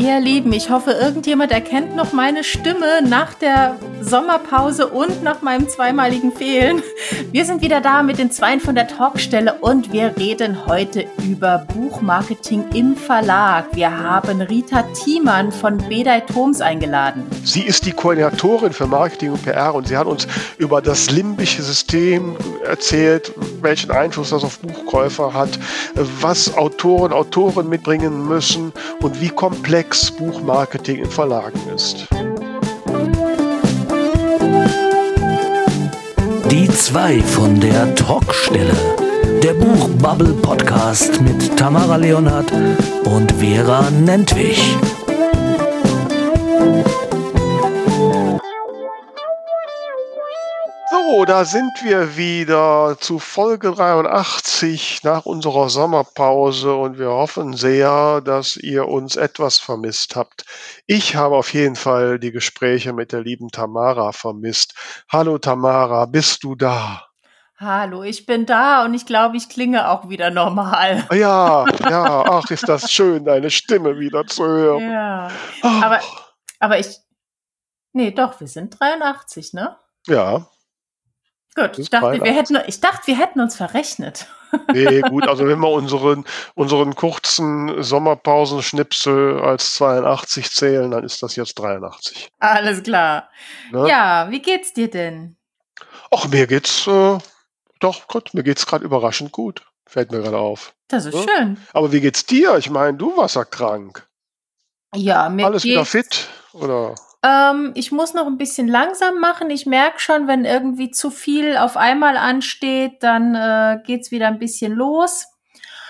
Ihr Lieben, ich hoffe, irgendjemand erkennt noch meine Stimme nach der Sommerpause und nach meinem zweimaligen Fehlen. Wir sind wieder da mit den Zweien von der Talkstelle und wir reden heute über Buchmarketing im Verlag. Wir haben Rita Thiemann von Bedei Thoms eingeladen. Sie ist die Koordinatorin für Marketing und PR und sie hat uns über das limbische System erzählt, welchen Einfluss das auf Buchkäufer hat, was Autoren, Autoren mitbringen müssen und wie komplex Buchmarketing in Verlagen ist. Die zwei von der Talkstelle. Der Buchbubble Podcast mit Tamara Leonhardt und Vera Nentwich. So, da sind wir wieder zu Folge 83 nach unserer Sommerpause und wir hoffen sehr, dass ihr uns etwas vermisst habt. Ich habe auf jeden Fall die Gespräche mit der lieben Tamara vermisst. Hallo Tamara, bist du da? Hallo, ich bin da und ich glaube, ich klinge auch wieder normal. Ja, ja, ach, ist das schön, deine Stimme wieder zu hören. Ja, aber, aber ich, nee, doch, wir sind 83, ne? Ja, Gut, ich dachte, wir hätten, ich dachte, wir hätten uns verrechnet. Nee, gut, also wenn wir unseren, unseren kurzen Sommerpausenschnipsel als 82 zählen, dann ist das jetzt 83. Alles klar. Ne? Ja, wie geht's dir denn? Ach, mir geht's, äh, doch, Gott, mir geht's gerade überraschend gut. Fällt mir gerade auf. Das ist? Ne? schön. Aber wie geht's dir? Ich meine, du warst ja krank. Ja, mir Alles wieder fit, oder? Ähm, ich muss noch ein bisschen langsam machen. Ich merke schon, wenn irgendwie zu viel auf einmal ansteht, dann äh, geht's wieder ein bisschen los.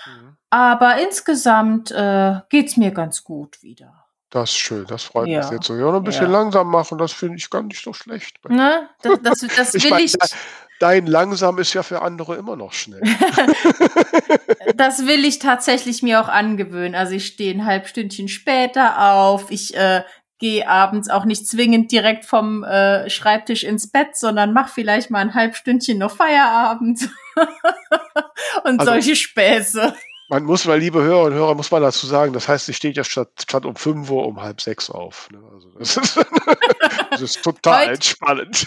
Mhm. Aber insgesamt äh, geht's mir ganz gut wieder. Das ist schön, das freut ja. mich jetzt so. Ja, noch ein bisschen ja. langsam machen, das finde ich gar nicht so schlecht. Ne? Das, das, das will ich. ich dein langsam ist ja für andere immer noch schnell. das will ich tatsächlich mir auch angewöhnen. Also ich stehe ein halbstündchen später auf. Ich äh, gehe abends auch nicht zwingend direkt vom äh, Schreibtisch ins Bett, sondern mach vielleicht mal ein halbstündchen noch Feierabend und also, solche Späße. Man muss mal, liebe Hörer und Hörer, muss man dazu sagen, das heißt, sie steht ja statt, statt um 5 Uhr um halb sechs auf. Ne? Also das, ist, das ist total heut, entspannend.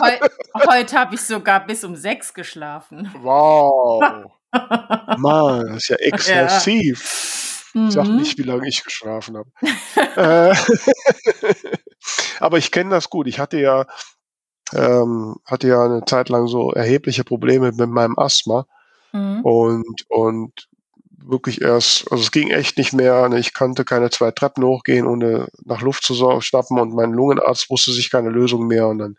Heu, heute habe ich sogar bis um sechs geschlafen. Wow. Mann, das ist ja exzessiv. Ja. Ich sag mhm. nicht, wie lange ich geschlafen habe. Äh, aber ich kenne das gut. Ich hatte ja, ähm, hatte ja eine Zeit lang so erhebliche Probleme mit meinem Asthma. Mhm. Und, und wirklich erst, also es ging echt nicht mehr. Ne? Ich konnte keine zwei Treppen hochgehen, ohne nach Luft zu schnappen und mein Lungenarzt wusste sich keine Lösung mehr und dann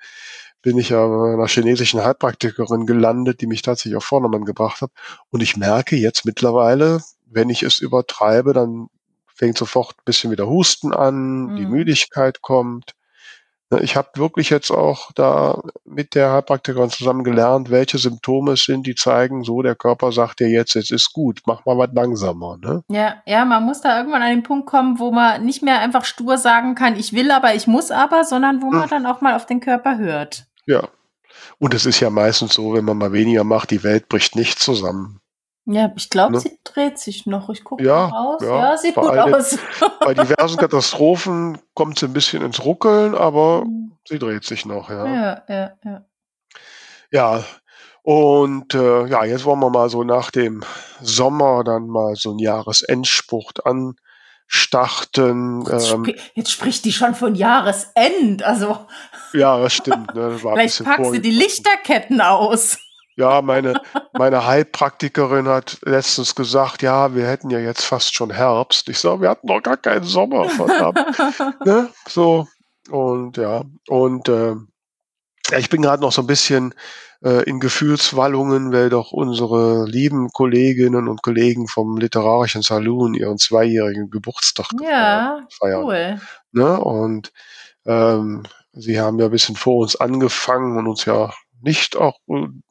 bin ich ja bei einer chinesischen Heilpraktikerin gelandet, die mich tatsächlich auf Vordermann gebracht hat. Und ich merke jetzt mittlerweile, wenn ich es übertreibe, dann fängt sofort ein bisschen wieder Husten an, mhm. die Müdigkeit kommt. Ne, ich habe wirklich jetzt auch da mit der Heilpraktikerin zusammen gelernt, welche Symptome es sind, die zeigen, so der Körper sagt dir jetzt, jetzt ist gut, mach mal was langsamer. Ne? Ja, ja, man muss da irgendwann an den Punkt kommen, wo man nicht mehr einfach stur sagen kann, ich will aber, ich muss aber, sondern wo man hm. dann auch mal auf den Körper hört. Ja. Und es ist ja meistens so, wenn man mal weniger macht, die Welt bricht nicht zusammen. Ja, ich glaube, ne? sie dreht sich noch. Ich gucke ja, mal raus. Ja, ja sieht gut den, aus. bei diversen Katastrophen kommt sie ein bisschen ins Ruckeln, aber mhm. sie dreht sich noch, ja. Ja, ja, ja. Ja, und äh, ja, jetzt wollen wir mal so nach dem Sommer dann mal so einen Jahresendspruch anstarten. Jetzt, ähm, sp jetzt spricht die schon von Jahresend, also. Ja, das stimmt. Ne? Das Vielleicht packst du die Lichterketten aus. Ja, meine, meine Heilpraktikerin hat letztens gesagt, ja, wir hätten ja jetzt fast schon Herbst. Ich sage, wir hatten noch gar keinen Sommer, verdammt. ne? So, und ja, und äh, ich bin gerade noch so ein bisschen äh, in Gefühlswallungen, weil doch unsere lieben Kolleginnen und Kollegen vom Literarischen Saloon ihren zweijährigen Geburtstag ja, feiern. Cool. Ne? Und ähm, sie haben ja ein bisschen vor uns angefangen und uns ja nicht auch,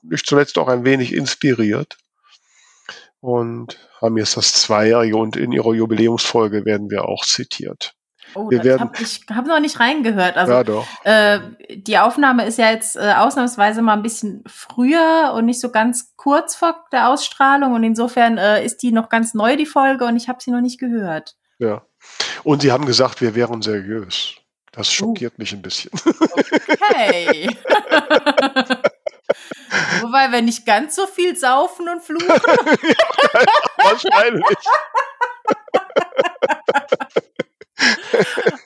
nicht zuletzt auch ein wenig inspiriert. Und haben jetzt das Zweijährige und in ihrer Jubiläumsfolge werden wir auch zitiert. Oh, wir werden, hab, ich habe noch nicht reingehört. Also ja, doch. Äh, die Aufnahme ist ja jetzt äh, ausnahmsweise mal ein bisschen früher und nicht so ganz kurz vor der Ausstrahlung und insofern äh, ist die noch ganz neu die Folge und ich habe sie noch nicht gehört. Ja. Und sie haben gesagt, wir wären seriös. Das uh. schockiert uh. mich ein bisschen. Okay. Wobei wir nicht ganz so viel saufen und fluchen. ja, wahrscheinlich.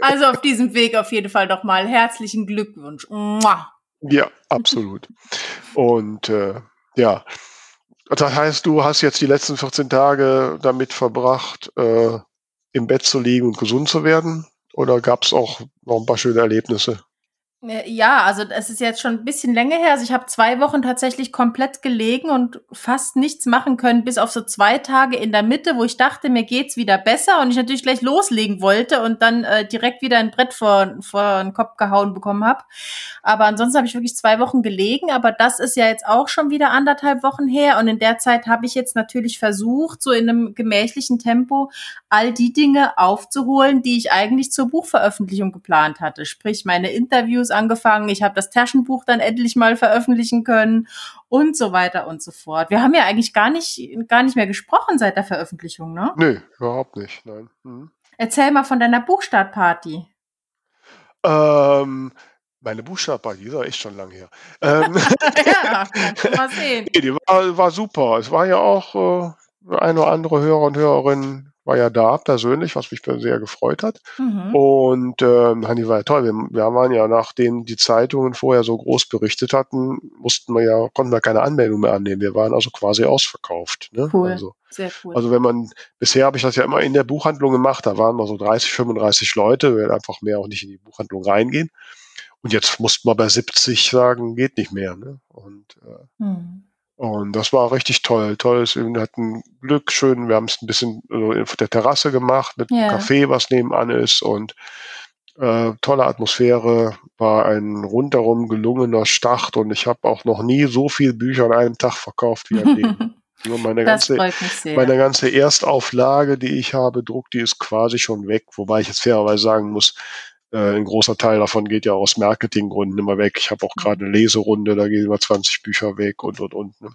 Also auf diesem Weg auf jeden Fall nochmal herzlichen Glückwunsch. Mua. Ja, absolut. Und äh, ja, das heißt, du hast jetzt die letzten 14 Tage damit verbracht, äh, im Bett zu liegen und gesund zu werden? Oder gab es auch noch ein paar schöne Erlebnisse? Äh, ja, also es ist jetzt schon ein bisschen länger her. Also ich habe zwei Wochen tatsächlich komplett gelegen und fast nichts machen können, bis auf so zwei Tage in der Mitte, wo ich dachte, mir geht's wieder besser und ich natürlich gleich loslegen wollte und dann äh, direkt wieder ein Brett vor, vor den Kopf gehauen bekommen habe. Aber ansonsten habe ich wirklich zwei Wochen gelegen, aber das ist ja jetzt auch schon wieder anderthalb Wochen her und in der Zeit habe ich jetzt natürlich versucht, so in einem gemächlichen Tempo all die Dinge aufzuholen, die ich eigentlich zur Buchveröffentlichung geplant hatte. Sprich, meine Interviews angefangen, ich habe das Taschenbuch dann endlich mal veröffentlichen können und so weiter und so fort. Wir haben ja eigentlich gar nicht, gar nicht mehr gesprochen seit der Veröffentlichung, ne? Nö, überhaupt nicht, nein. Mhm. Erzähl mal von deiner Buchstartparty. Ähm, meine Buchstartparty, die ist ja echt schon lange her. Ähm, ja, mal sehen. Nee, die war, war super. Es war ja auch äh, eine oder andere Hörer und Hörerin war ja da persönlich, was mich sehr gefreut hat. Mhm. Und ähm, Hanni war ja toll. Wir, wir waren ja, nachdem die Zeitungen vorher so groß berichtet hatten, mussten wir ja, konnten wir keine Anmeldung mehr annehmen. Wir waren also quasi ausverkauft. Ne? Cool. Also, sehr cool. Also wenn man, bisher habe ich das ja immer in der Buchhandlung gemacht, da waren wir so 30, 35 Leute, wir einfach mehr auch nicht in die Buchhandlung reingehen. Und jetzt mussten wir bei 70 sagen, geht nicht mehr. Ne? Und äh, mhm. Und das war richtig toll. Toll ist, wir hatten Glück, schön, wir haben es ein bisschen äh, auf der Terrasse gemacht mit yeah. einem Café, was nebenan ist und äh, tolle Atmosphäre, war ein rundherum gelungener Start und ich habe auch noch nie so viele Bücher an einem Tag verkauft wie an dem. Nur meine ganze, meine ganze Erstauflage, die ich habe, Druck, die ist quasi schon weg, wobei ich jetzt fairerweise sagen muss, äh, ein großer Teil davon geht ja aus Marketinggründen immer weg. Ich habe auch mhm. gerade eine Leserunde, da gehen über 20 Bücher weg und und und. Ne?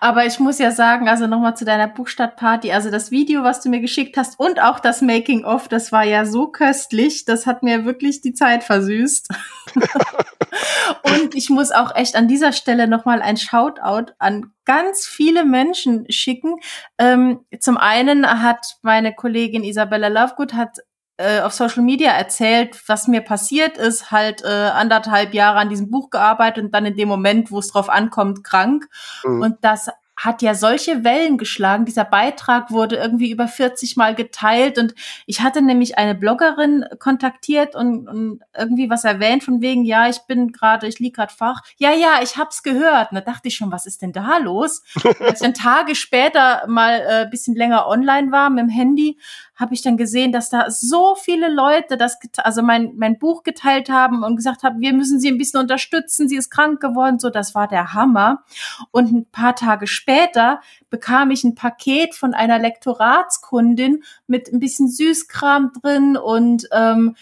Aber ich muss ja sagen, also nochmal zu deiner Buchstadtparty, also das Video, was du mir geschickt hast und auch das Making of, das war ja so köstlich, das hat mir wirklich die Zeit versüßt. und ich muss auch echt an dieser Stelle nochmal ein Shoutout an ganz viele Menschen schicken. Ähm, zum einen hat meine Kollegin Isabella Lovegood hat äh, auf Social Media erzählt, was mir passiert ist, halt äh, anderthalb Jahre an diesem Buch gearbeitet und dann in dem Moment, wo es drauf ankommt, krank. Mhm. Und das hat ja solche Wellen geschlagen. Dieser Beitrag wurde irgendwie über 40 Mal geteilt und ich hatte nämlich eine Bloggerin kontaktiert und, und irgendwie was erwähnt von wegen, ja, ich bin gerade, ich lieg gerade Fach. Ja, ja, ich hab's gehört. Und da dachte ich schon, was ist denn da los? Als ich dann Tage später mal äh, bisschen länger online war mit dem Handy, habe ich dann gesehen, dass da so viele Leute das, also mein, mein Buch geteilt haben und gesagt haben, wir müssen sie ein bisschen unterstützen, sie ist krank geworden, so, das war der Hammer. Und ein paar Tage später bekam ich ein Paket von einer Lektoratskundin mit ein bisschen Süßkram drin und ähm,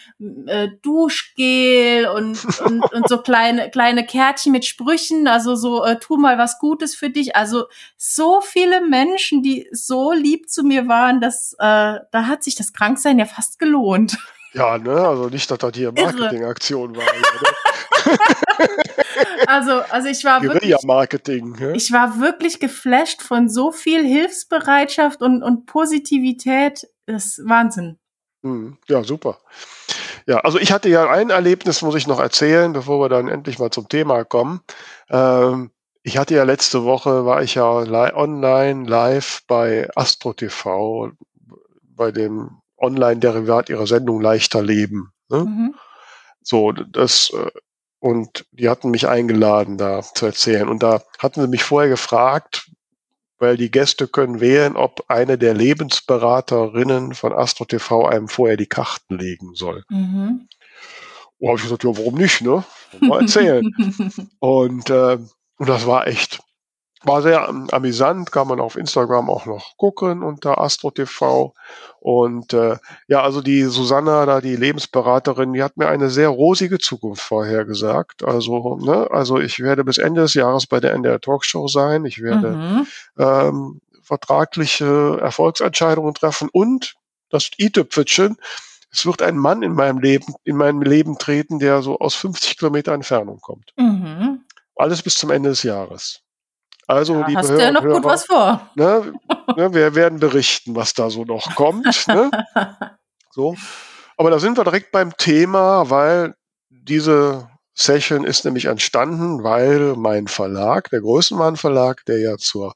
äh, Duschgel und, und, und so kleine, kleine Kärtchen mit Sprüchen, also so, äh, tu mal was Gutes für dich. Also so viele Menschen, die so lieb zu mir waren, dass äh, da hat sich das Kranksein ja fast gelohnt. Ja, ne, also nicht, dass das hier Marketingaktion war. also, also ich war wirklich, Marketing. Ja? Ich war wirklich geflasht von so viel Hilfsbereitschaft und, und Positivität. Das ist Wahnsinn. Hm, ja, super. Ja, also ich hatte ja ein Erlebnis, muss ich noch erzählen, bevor wir dann endlich mal zum Thema kommen. Ähm, ich hatte ja letzte Woche, war ich ja li online live bei Astro TV, bei dem Online-Derivat ihrer Sendung Leichter Leben. Ne? Mhm. So, das, äh, und die hatten mich eingeladen, da zu erzählen. Und da hatten sie mich vorher gefragt, weil die Gäste können wählen, ob eine der Lebensberaterinnen von Astro TV einem vorher die Karten legen soll. Mhm. Und habe ich gesagt, ja, warum nicht, ne? Mal erzählen. und, äh, und das war echt war sehr amüsant, kann man auf Instagram auch noch gucken unter Astro TV. Und äh, ja, also die Susanna, da die Lebensberaterin, die hat mir eine sehr rosige Zukunft vorhergesagt. Also, ne, also ich werde bis Ende des Jahres bei der NDR Talkshow sein. Ich werde mhm. ähm, vertragliche Erfolgsentscheidungen treffen und das i-Tüpfelchen, es wird ein Mann in meinem Leben, in meinem Leben treten, der so aus 50 Kilometer Entfernung kommt. Mhm. Alles bis zum Ende des Jahres. Also, ja, liebe hast Hörer, ja noch Hörer, gut was vor. Ne, ne, wir werden berichten, was da so noch kommt. Ne? So. Aber da sind wir direkt beim Thema, weil diese Session ist nämlich entstanden, weil mein Verlag, der Größenwahn Verlag, der ja zur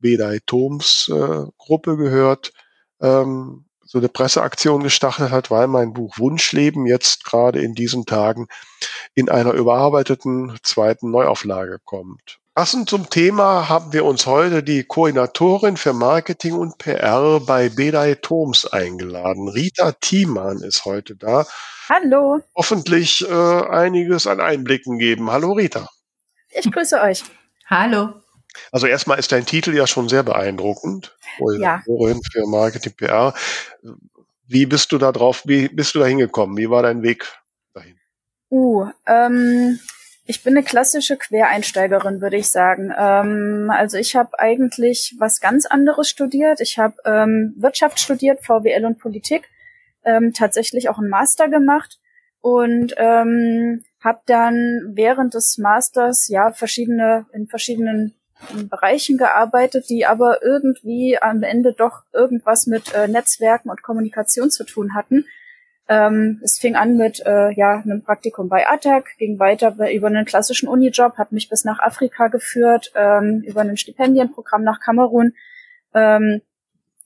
Bedai Thoms äh, Gruppe gehört, ähm, so eine Presseaktion gestartet hat, weil mein Buch Wunschleben jetzt gerade in diesen Tagen in einer überarbeiteten zweiten Neuauflage kommt. Passend zum Thema haben wir uns heute die Koordinatorin für Marketing und PR bei Bedai Thoms eingeladen. Rita Thiemann ist heute da. Hallo. Hoffentlich äh, einiges an Einblicken geben. Hallo Rita. Ich grüße euch. Hallo. Also erstmal ist dein Titel ja schon sehr beeindruckend. Koordinatorin ja. für Marketing PR. Wie bist du da drauf, wie bist du da hingekommen? Wie war dein Weg dahin? Uh, ähm, ich bin eine klassische Quereinsteigerin, würde ich sagen. Ähm, also ich habe eigentlich was ganz anderes studiert. Ich habe ähm, Wirtschaft studiert, VWL und Politik, ähm, tatsächlich auch einen Master gemacht und ähm, habe dann während des Masters ja verschiedene in verschiedenen Bereichen gearbeitet, die aber irgendwie am Ende doch irgendwas mit äh, Netzwerken und Kommunikation zu tun hatten. Ähm, es fing an mit äh, ja einem Praktikum bei ATAC, ging weiter über einen klassischen Unijob, hat mich bis nach Afrika geführt, ähm, über ein Stipendienprogramm nach Kamerun. Ähm,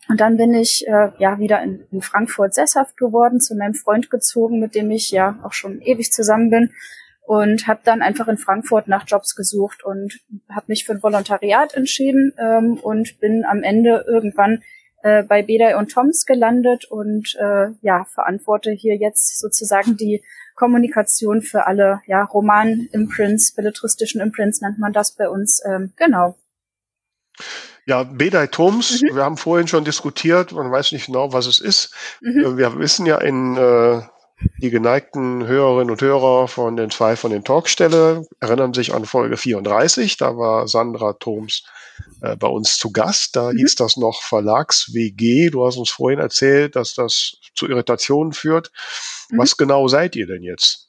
und dann bin ich äh, ja wieder in, in Frankfurt sesshaft geworden, zu meinem Freund gezogen, mit dem ich ja auch schon ewig zusammen bin und habe dann einfach in Frankfurt nach Jobs gesucht und habe mich für ein Volontariat entschieden ähm, und bin am Ende irgendwann äh, bei Bedai und Toms gelandet und äh, ja verantworte hier jetzt sozusagen die Kommunikation für alle ja Roman-Imprints, belletristischen Imprints nennt man das bei uns ähm, genau. Ja, Bedai Toms, mhm. wir haben vorhin schon diskutiert, man weiß nicht genau, was es ist. Mhm. Wir wissen ja in äh, die geneigten Hörerinnen und Hörer von den zwei von den Talkstelle erinnern sich an Folge 34. Da war Sandra Thoms äh, bei uns zu Gast. Da mhm. hieß das noch Verlags-WG. Du hast uns vorhin erzählt, dass das zu Irritationen führt. Mhm. Was genau seid ihr denn jetzt?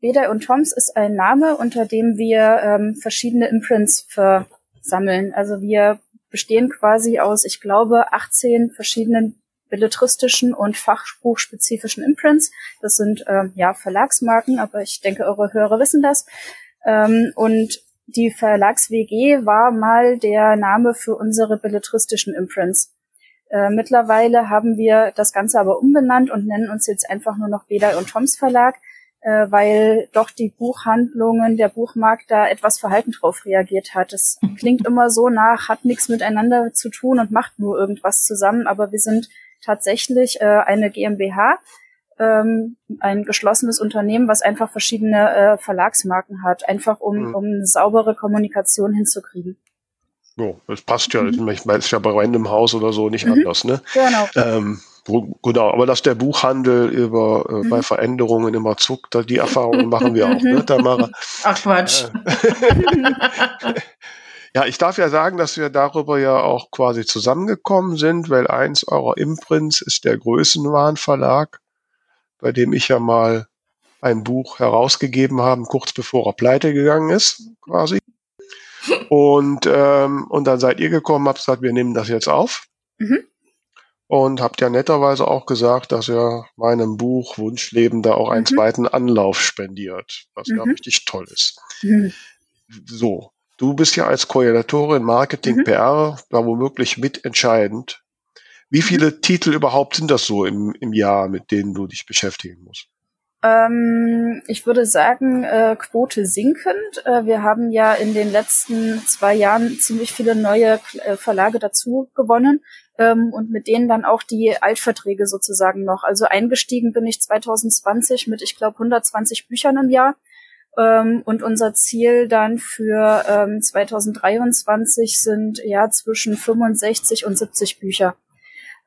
Beda und Toms ist ein Name, unter dem wir ähm, verschiedene Imprints versammeln. Also wir bestehen quasi aus, ich glaube, 18 verschiedenen belletristischen und fachbuchspezifischen Imprints. Das sind ähm, ja Verlagsmarken, aber ich denke, eure Hörer wissen das. Ähm, und die Verlags-WG war mal der Name für unsere belletristischen Imprints. Äh, mittlerweile haben wir das Ganze aber umbenannt und nennen uns jetzt einfach nur noch Beda und Toms Verlag, äh, weil doch die Buchhandlungen, der Buchmarkt da etwas verhalten drauf reagiert hat. Es klingt immer so nach, hat nichts miteinander zu tun und macht nur irgendwas zusammen, aber wir sind tatsächlich äh, eine GmbH, ähm, ein geschlossenes Unternehmen, was einfach verschiedene äh, Verlagsmarken hat, einfach um, mhm. um eine saubere Kommunikation hinzukriegen. Oh, das passt ja. Mhm. Ich meine, es ist ja bei Random House oder so nicht mhm. anders, ne? Genau. Ähm, genau, aber dass der Buchhandel über äh, mhm. bei Veränderungen immer zuckt, die Erfahrungen machen wir auch, ne, Tamara? Ach Quatsch. Ja, ich darf ja sagen, dass wir darüber ja auch quasi zusammengekommen sind, weil eins eurer Imprints ist der Größenwahn Verlag, bei dem ich ja mal ein Buch herausgegeben habe, kurz bevor er pleite gegangen ist, quasi. Und, ähm, und dann seid ihr gekommen, habt gesagt, wir nehmen das jetzt auf. Mhm. Und habt ja netterweise auch gesagt, dass ihr meinem Buch Wunschleben da auch einen mhm. zweiten Anlauf spendiert, was mhm. ja richtig toll ist. Mhm. So, Du bist ja als Koordinatorin Marketing, mhm. PR da womöglich mitentscheidend. Wie mhm. viele Titel überhaupt sind das so im, im Jahr, mit denen du dich beschäftigen musst? Ähm, ich würde sagen, äh, Quote sinkend. Äh, wir haben ja in den letzten zwei Jahren ziemlich viele neue äh, Verlage dazu gewonnen ähm, und mit denen dann auch die Altverträge sozusagen noch. Also eingestiegen bin ich 2020 mit, ich glaube, 120 Büchern im Jahr. Ähm, und unser Ziel dann für ähm, 2023 sind ja zwischen 65 und 70 Bücher.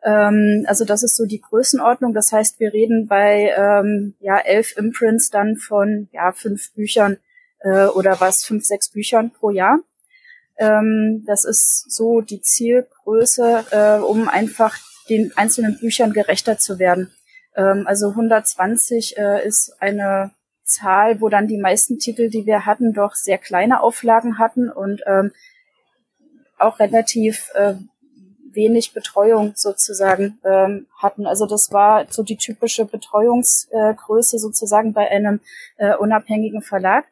Ähm, also das ist so die Größenordnung. Das heißt, wir reden bei ähm, ja elf Imprints dann von ja fünf Büchern äh, oder was fünf sechs Büchern pro Jahr. Ähm, das ist so die Zielgröße, äh, um einfach den einzelnen Büchern gerechter zu werden. Ähm, also 120 äh, ist eine Zahl, wo dann die meisten Titel, die wir hatten, doch sehr kleine Auflagen hatten und ähm, auch relativ äh, wenig Betreuung sozusagen ähm, hatten. Also das war so die typische Betreuungsgröße äh, sozusagen bei einem äh, unabhängigen Verlag.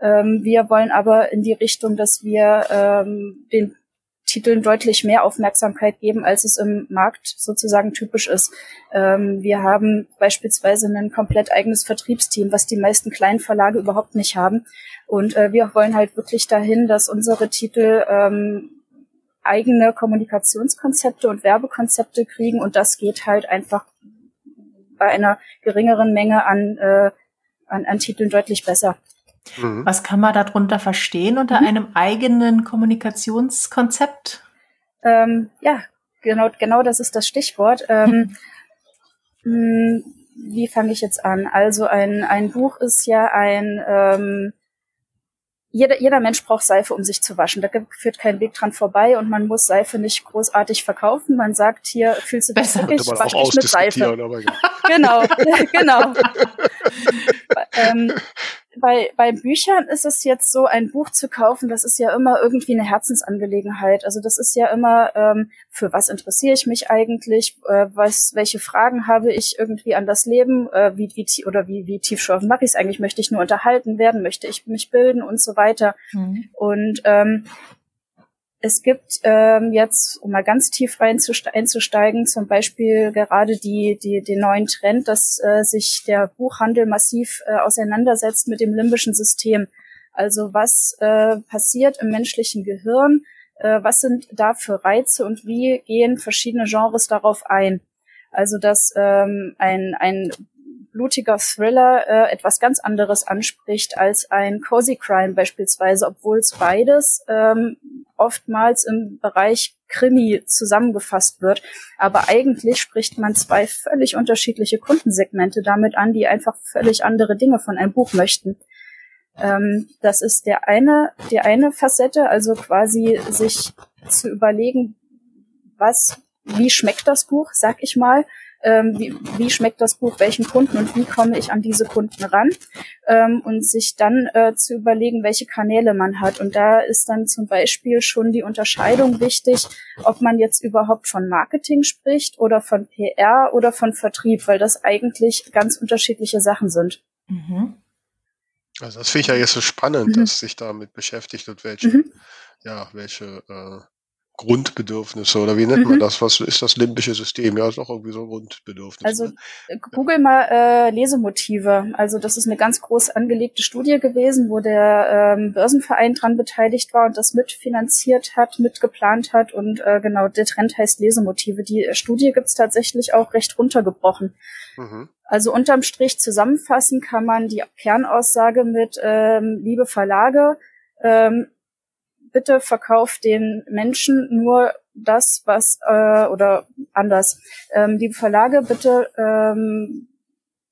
Ähm, wir wollen aber in die Richtung, dass wir ähm, den Titeln deutlich mehr Aufmerksamkeit geben, als es im Markt sozusagen typisch ist. Ähm, wir haben beispielsweise ein komplett eigenes Vertriebsteam, was die meisten kleinen Verlage überhaupt nicht haben. Und äh, wir wollen halt wirklich dahin, dass unsere Titel ähm, eigene Kommunikationskonzepte und Werbekonzepte kriegen und das geht halt einfach bei einer geringeren Menge an, äh, an, an Titeln deutlich besser. Mhm. Was kann man darunter verstehen unter mhm. einem eigenen Kommunikationskonzept? Ähm, ja, genau, genau das ist das Stichwort. Ähm, hm, wie fange ich jetzt an? Also ein, ein Buch ist ja ein ähm, jeder, jeder Mensch braucht Seife, um sich zu waschen. Da führt kein Weg dran vorbei und man muss Seife nicht großartig verkaufen. Man sagt hier, fühlst du dich Besser. wirklich, wasch dich mit Seife. genau, genau. Ähm, bei, bei Büchern ist es jetzt so, ein Buch zu kaufen, das ist ja immer irgendwie eine Herzensangelegenheit. Also das ist ja immer, ähm, für was interessiere ich mich eigentlich, äh, was, welche Fragen habe ich irgendwie an das Leben, äh, wie, wie, oder wie, wie tiefschürfend mache ich es eigentlich, möchte ich nur unterhalten werden, möchte ich mich bilden und so weiter. Mhm. Und ähm, es gibt ähm, jetzt, um mal ganz tief einzusteigen, zum Beispiel gerade die, die, den neuen Trend, dass äh, sich der Buchhandel massiv äh, auseinandersetzt mit dem limbischen System. Also was äh, passiert im menschlichen Gehirn, äh, was sind da für Reize und wie gehen verschiedene Genres darauf ein. Also dass ähm, ein, ein blutiger Thriller äh, etwas ganz anderes anspricht als ein Cozy Crime beispielsweise, obwohl es beides ähm, oftmals im Bereich Krimi zusammengefasst wird. Aber eigentlich spricht man zwei völlig unterschiedliche Kundensegmente damit an, die einfach völlig andere Dinge von einem Buch möchten. Ähm, das ist der eine, die eine Facette, also quasi sich zu überlegen, was, wie schmeckt das Buch, sag ich mal, ähm, wie, wie schmeckt das Buch welchen Kunden und wie komme ich an diese Kunden ran ähm, und sich dann äh, zu überlegen, welche Kanäle man hat. Und da ist dann zum Beispiel schon die Unterscheidung wichtig, ob man jetzt überhaupt von Marketing spricht oder von PR oder von Vertrieb, weil das eigentlich ganz unterschiedliche Sachen sind. Mhm. Also das finde ich ja jetzt so spannend, mhm. dass sich damit beschäftigt und welche, mhm. ja, welche äh, Grundbedürfnisse oder wie nennt mhm. man das? Was ist das limbische System? Ja, ist auch irgendwie so ein Grundbedürfnis. Also ne? Äh, google mal äh, Lesemotive. Also das ist eine ganz groß angelegte Studie gewesen, wo der ähm, Börsenverein dran beteiligt war und das mitfinanziert hat, mitgeplant hat und äh, genau, der Trend heißt Lesemotive. Die Studie gibt's tatsächlich auch recht runtergebrochen. Mhm. Also unterm Strich zusammenfassen kann man die Kernaussage mit ähm, liebe Verlage, ähm, bitte verkauft den Menschen nur das, was äh, oder anders. Ähm, die Verlage bitte ähm,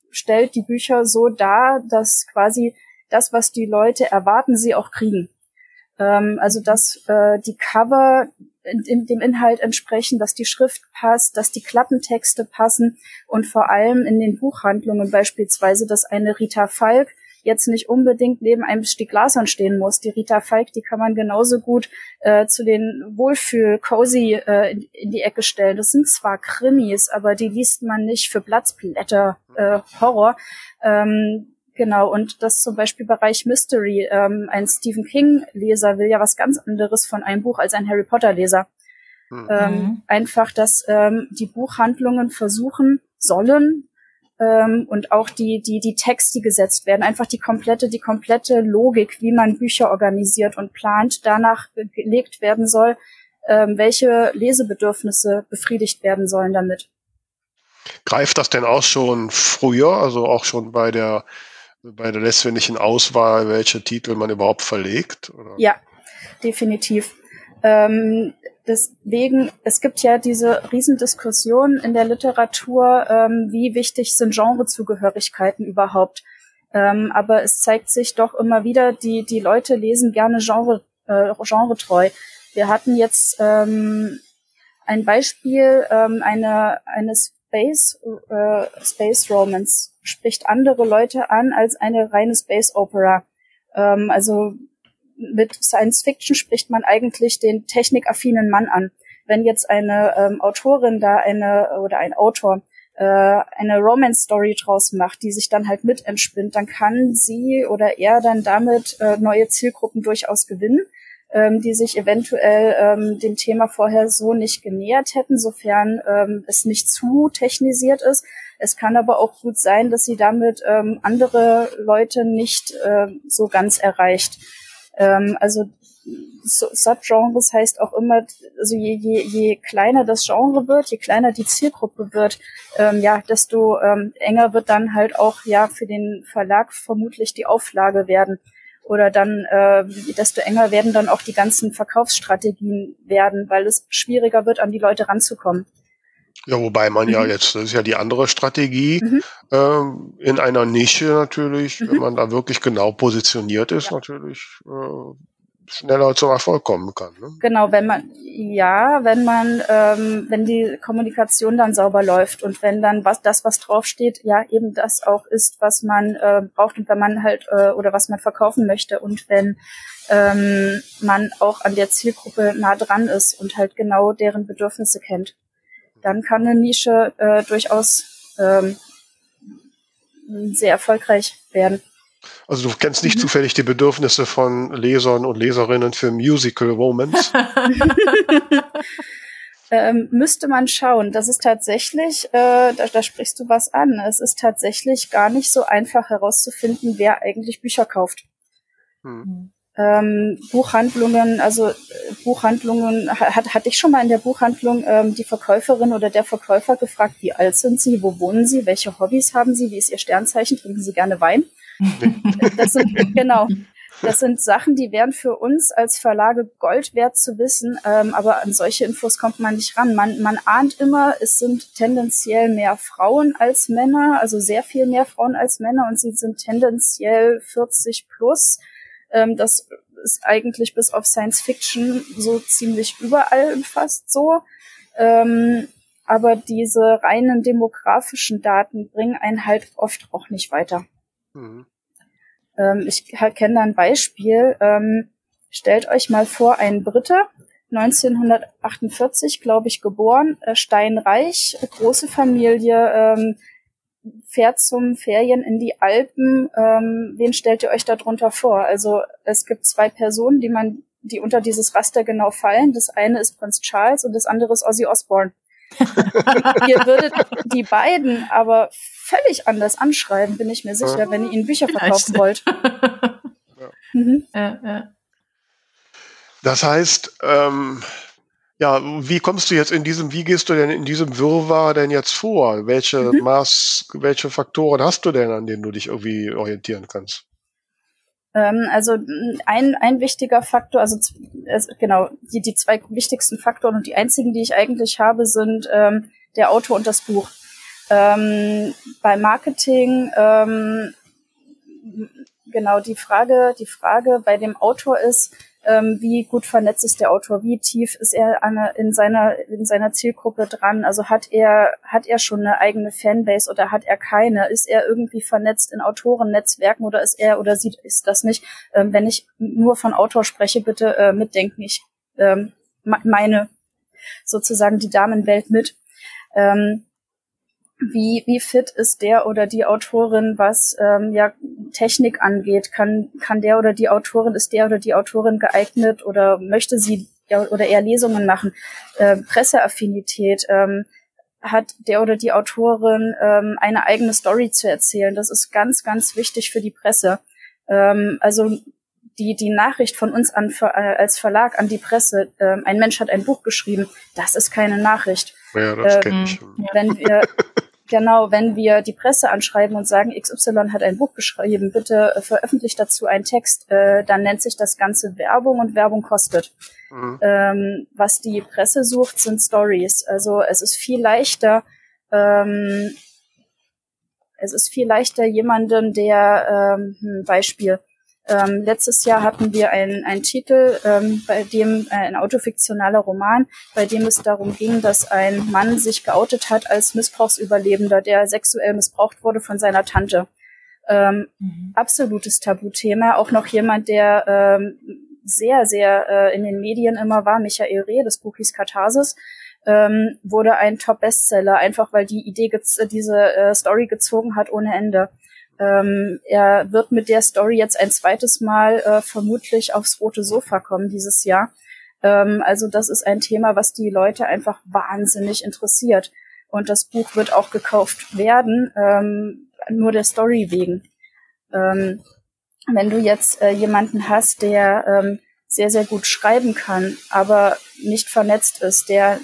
stellt die Bücher so dar, dass quasi das, was die Leute erwarten, sie auch kriegen. Ähm, also dass äh, die Cover in, in dem Inhalt entsprechen, dass die Schrift passt, dass die Klappentexte passen und vor allem in den Buchhandlungen beispielsweise, dass eine Rita Falk jetzt nicht unbedingt neben einem Stück Glasern stehen muss. Die Rita Falk, die kann man genauso gut äh, zu den Wohlfühl-Cozy äh, in, in, die Ecke stellen. Das sind zwar Krimis, aber die liest man nicht für Platzblätter äh, Horror. Ähm, Genau, und das zum Beispiel Bereich Mystery. Ähm, ein Stephen King-Leser will ja was ganz anderes von einem Buch als ein Harry Potter-Leser. Mhm. Ähm, einfach, dass ähm, die Buchhandlungen versuchen sollen, ähm, und auch die, die, die Texte, die gesetzt werden, einfach die komplette, die komplette Logik, wie man Bücher organisiert und plant, danach gelegt werden soll, ähm, welche Lesebedürfnisse befriedigt werden sollen damit. Greift das denn auch schon früher, also auch schon bei der bei der letztendlichen Auswahl, welche Titel man überhaupt verlegt? Oder? Ja, definitiv. Ähm, deswegen, es gibt ja diese Riesendiskussion in der Literatur, ähm, wie wichtig sind Genrezugehörigkeiten überhaupt. Ähm, aber es zeigt sich doch immer wieder, die, die Leute lesen gerne Genre, äh, genretreu. Wir hatten jetzt ähm, ein Beispiel, ähm, eine, eine Space, äh, Space Romance spricht andere Leute an als eine reine Space Opera. Ähm, also mit Science Fiction spricht man eigentlich den technikaffinen Mann an. Wenn jetzt eine ähm, Autorin da eine oder ein Autor äh, eine Romance Story draus macht, die sich dann halt mit entspinnt, dann kann sie oder er dann damit äh, neue Zielgruppen durchaus gewinnen ähm, die sich eventuell ähm, dem Thema vorher so nicht genähert hätten, sofern ähm, es nicht zu technisiert ist. Es kann aber auch gut sein, dass sie damit ähm, andere Leute nicht äh, so ganz erreicht. Ähm, also Subgenres heißt auch immer, also je, je, je kleiner das Genre wird, je kleiner die Zielgruppe wird, ähm, ja, desto ähm, enger wird dann halt auch ja für den Verlag vermutlich die Auflage werden oder dann äh, desto enger werden dann auch die ganzen Verkaufsstrategien werden, weil es schwieriger wird, an die Leute ranzukommen. Ja, wobei man mhm. ja jetzt, das ist ja die andere Strategie, mhm. ähm, in einer Nische natürlich, mhm. wenn man da wirklich genau positioniert ist, ja. natürlich äh, schneller zum Erfolg kommen kann. Ne? Genau, wenn man ja, wenn man, ähm, wenn die Kommunikation dann sauber läuft und wenn dann was das, was draufsteht, ja eben das auch ist, was man äh, braucht und wenn man halt äh, oder was man verkaufen möchte und wenn ähm, man auch an der Zielgruppe nah dran ist und halt genau deren Bedürfnisse kennt, dann kann eine Nische äh, durchaus ähm, sehr erfolgreich werden. Also du kennst nicht mhm. zufällig die Bedürfnisse von Lesern und Leserinnen für Musical Romance? ähm, müsste man schauen. Das ist tatsächlich, äh, da, da sprichst du was an. Es ist tatsächlich gar nicht so einfach herauszufinden, wer eigentlich Bücher kauft. Hm. Ähm, Buchhandlungen, also äh, Buchhandlungen, hat, hatte ich schon mal in der Buchhandlung ähm, die Verkäuferin oder der Verkäufer gefragt, wie alt sind sie, wo wohnen sie, welche Hobbys haben sie, wie ist ihr Sternzeichen, trinken sie gerne Wein? Das sind, genau. Das sind Sachen, die wären für uns als Verlage Gold wert zu wissen, ähm, aber an solche Infos kommt man nicht ran. Man, man ahnt immer, es sind tendenziell mehr Frauen als Männer, also sehr viel mehr Frauen als Männer und sie sind tendenziell 40 plus. Ähm, das ist eigentlich bis auf Science Fiction so ziemlich überall fast so. Ähm, aber diese reinen demografischen Daten bringen einen halt oft auch nicht weiter. Mhm. Ähm, ich kenne da ein Beispiel. Ähm, stellt euch mal vor, ein Brite, 1948, glaube ich, geboren, äh, steinreich, große Familie, ähm, fährt zum Ferien in die Alpen. Ähm, wen stellt ihr euch darunter vor? Also es gibt zwei Personen, die man, die unter dieses Raster genau fallen. Das eine ist Prinz Charles und das andere ist Ozzy Osbourne. ihr würdet die beiden aber völlig anders anschreiben, bin ich mir sicher, wenn ihr ihnen Bücher verkaufen wollt. ja. Mhm. Ja, ja. Das heißt, ähm, ja, wie kommst du jetzt in diesem, wie gehst du denn in diesem Wirrwarr denn jetzt vor? Welche mhm. Maß, welche Faktoren hast du denn, an denen du dich irgendwie orientieren kannst? Ähm, also ein, ein wichtiger Faktor, also genau, die, die zwei wichtigsten Faktoren und die einzigen, die ich eigentlich habe, sind ähm, der Autor und das Buch. Ähm, bei Marketing, ähm, genau, die Frage, die Frage bei dem Autor ist, ähm, wie gut vernetzt ist der Autor, wie tief ist er eine, in seiner in seiner Zielgruppe dran, also hat er hat er schon eine eigene Fanbase oder hat er keine, ist er irgendwie vernetzt in Autorennetzwerken oder ist er oder sieht ist das nicht? Ähm, wenn ich nur von Autor spreche, bitte äh, mitdenken, ich ähm, meine sozusagen die Damenwelt mit. Ähm, wie, wie fit ist der oder die Autorin, was ähm, ja Technik angeht? Kann, kann der oder die Autorin, ist der oder die Autorin geeignet oder möchte sie ja, oder eher Lesungen machen? Äh, Presseaffinität, ähm, hat der oder die Autorin ähm, eine eigene Story zu erzählen? Das ist ganz, ganz wichtig für die Presse. Ähm, also die, die Nachricht von uns an, äh, als Verlag an die Presse, äh, ein Mensch hat ein Buch geschrieben, das ist keine Nachricht. Ja, das ähm, ich. Wenn wir, genau, wenn wir die Presse anschreiben und sagen, XY hat ein Buch geschrieben, bitte äh, veröffentlicht dazu einen Text, äh, dann nennt sich das Ganze Werbung und Werbung kostet. Mhm. Ähm, was die Presse sucht, sind Stories. Also es ist viel leichter, ähm, es ist viel leichter jemanden, der, ähm, hm, Beispiel, Ähm, letztes Jahr hatten wir einen Titel, ähm, bei dem äh, ein autofiktionaler Roman, bei dem es darum ging, dass ein Mann sich geoutet hat als Missbrauchsüberlebender, der sexuell missbraucht wurde von seiner Tante. Ähm, mhm. Absolutes Tabuthema. Auch noch jemand, der ähm, sehr, sehr äh, in den Medien immer war, Michael Reh, das Buch hieß Katharsis, ähm, wurde ein Top-Bestseller, einfach weil die Idee diese äh, Story gezogen hat ohne Ende. Ähm, er wird mit der Story jetzt ein zweites Mal äh, vermutlich aufs rote Sofa kommen dieses Jahr. Ähm, also das ist ein Thema, was die Leute einfach wahnsinnig interessiert. Und das Buch wird auch gekauft werden, ähm, nur der Story wegen. Ähm, wenn du jetzt äh, jemanden hast, der ähm, sehr, sehr gut schreiben kann, aber nicht vernetzt ist, der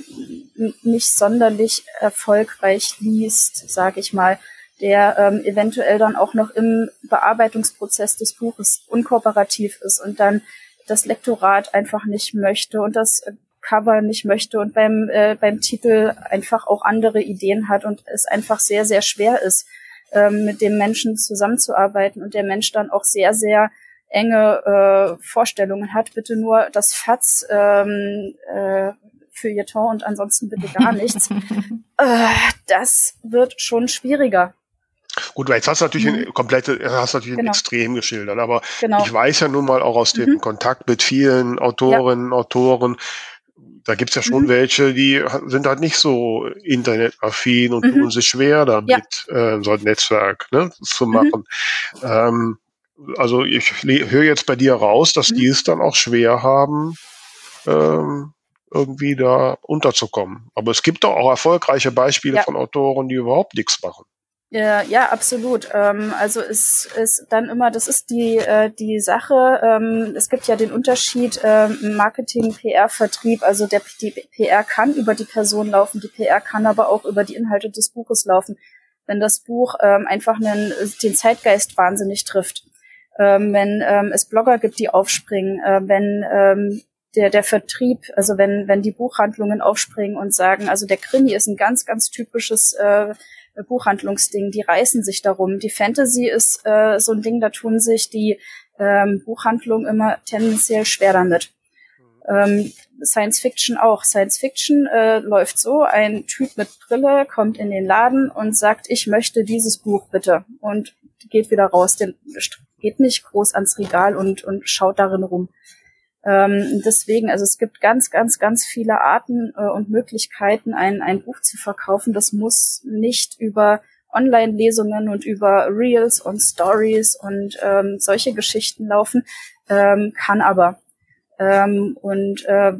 nicht sonderlich erfolgreich liest, sage ich mal, der ähm, eventuell dann auch noch im Bearbeitungsprozess des Buches unkooperativ ist und dann das Lektorat einfach nicht möchte und das Cover nicht möchte und beim, äh, beim Titel einfach auch andere Ideen hat und es einfach sehr, sehr schwer ist, ähm, mit dem Menschen zusammenzuarbeiten und der Mensch dann auch sehr, sehr enge äh, Vorstellungen hat. Bitte nur das FATS ähm, äh, für Feuilleton und ansonsten bitte gar nichts. äh, das wird schon schwieriger. Gut, weil jetzt hast du natürlich mhm. ein komplette, hast natürlich genau. ein Extrem geschildert, aber genau. ich weiß ja nun mal auch aus dem mhm. Kontakt mit vielen Autorinnen, ja. Autoren, da gibt's ja schon mhm. welche, die sind halt nicht so internetaffin und mhm. tun sich schwer damit, ja. äh, so ein Netzwerk ne, zu mhm. machen. Ähm, also ich höre jetzt bei dir raus, dass mhm. die es dann auch schwer haben, ähm, irgendwie da unterzukommen. Aber es gibt doch auch erfolgreiche Beispiele ja. von Autoren, die überhaupt nichts machen. Ja, ja, absolut. Ähm, also es ist dann immer, das ist die äh, die Sache. Ähm, es gibt ja den Unterschied ähm, Marketing, PR, Vertrieb. Also der die PR kann über die Person laufen, die PR kann aber auch über die Inhalte des Buches laufen. Wenn das Buch ähm, einfach einen, den Zeitgeist wahnsinnig trifft, ähm, wenn ähm, es Blogger gibt, die aufspringen, äh, wenn ähm, der, der Vertrieb, also wenn, wenn die Buchhandlungen aufspringen und sagen, also der Krimi ist ein ganz, ganz typisches äh, Buchhandlungsding, die reißen sich darum. Die Fantasy ist äh, so ein Ding, da tun sich die ähm, Buchhandlungen immer tendenziell schwer damit. Ähm, Science Fiction auch. Science Fiction äh, läuft so, ein Typ mit Brille kommt in den Laden und sagt, ich möchte dieses Buch bitte und geht wieder raus. Der geht nicht groß ans Regal und, und schaut darin rum. Ähm, deswegen, also es gibt ganz, ganz, ganz viele Arten äh, und Möglichkeiten, ein, ein Buch zu verkaufen. Das muss nicht über Online-Lesungen und über Reels und Stories und ähm, solche Geschichten laufen, ähm, kann aber. Ähm, und äh,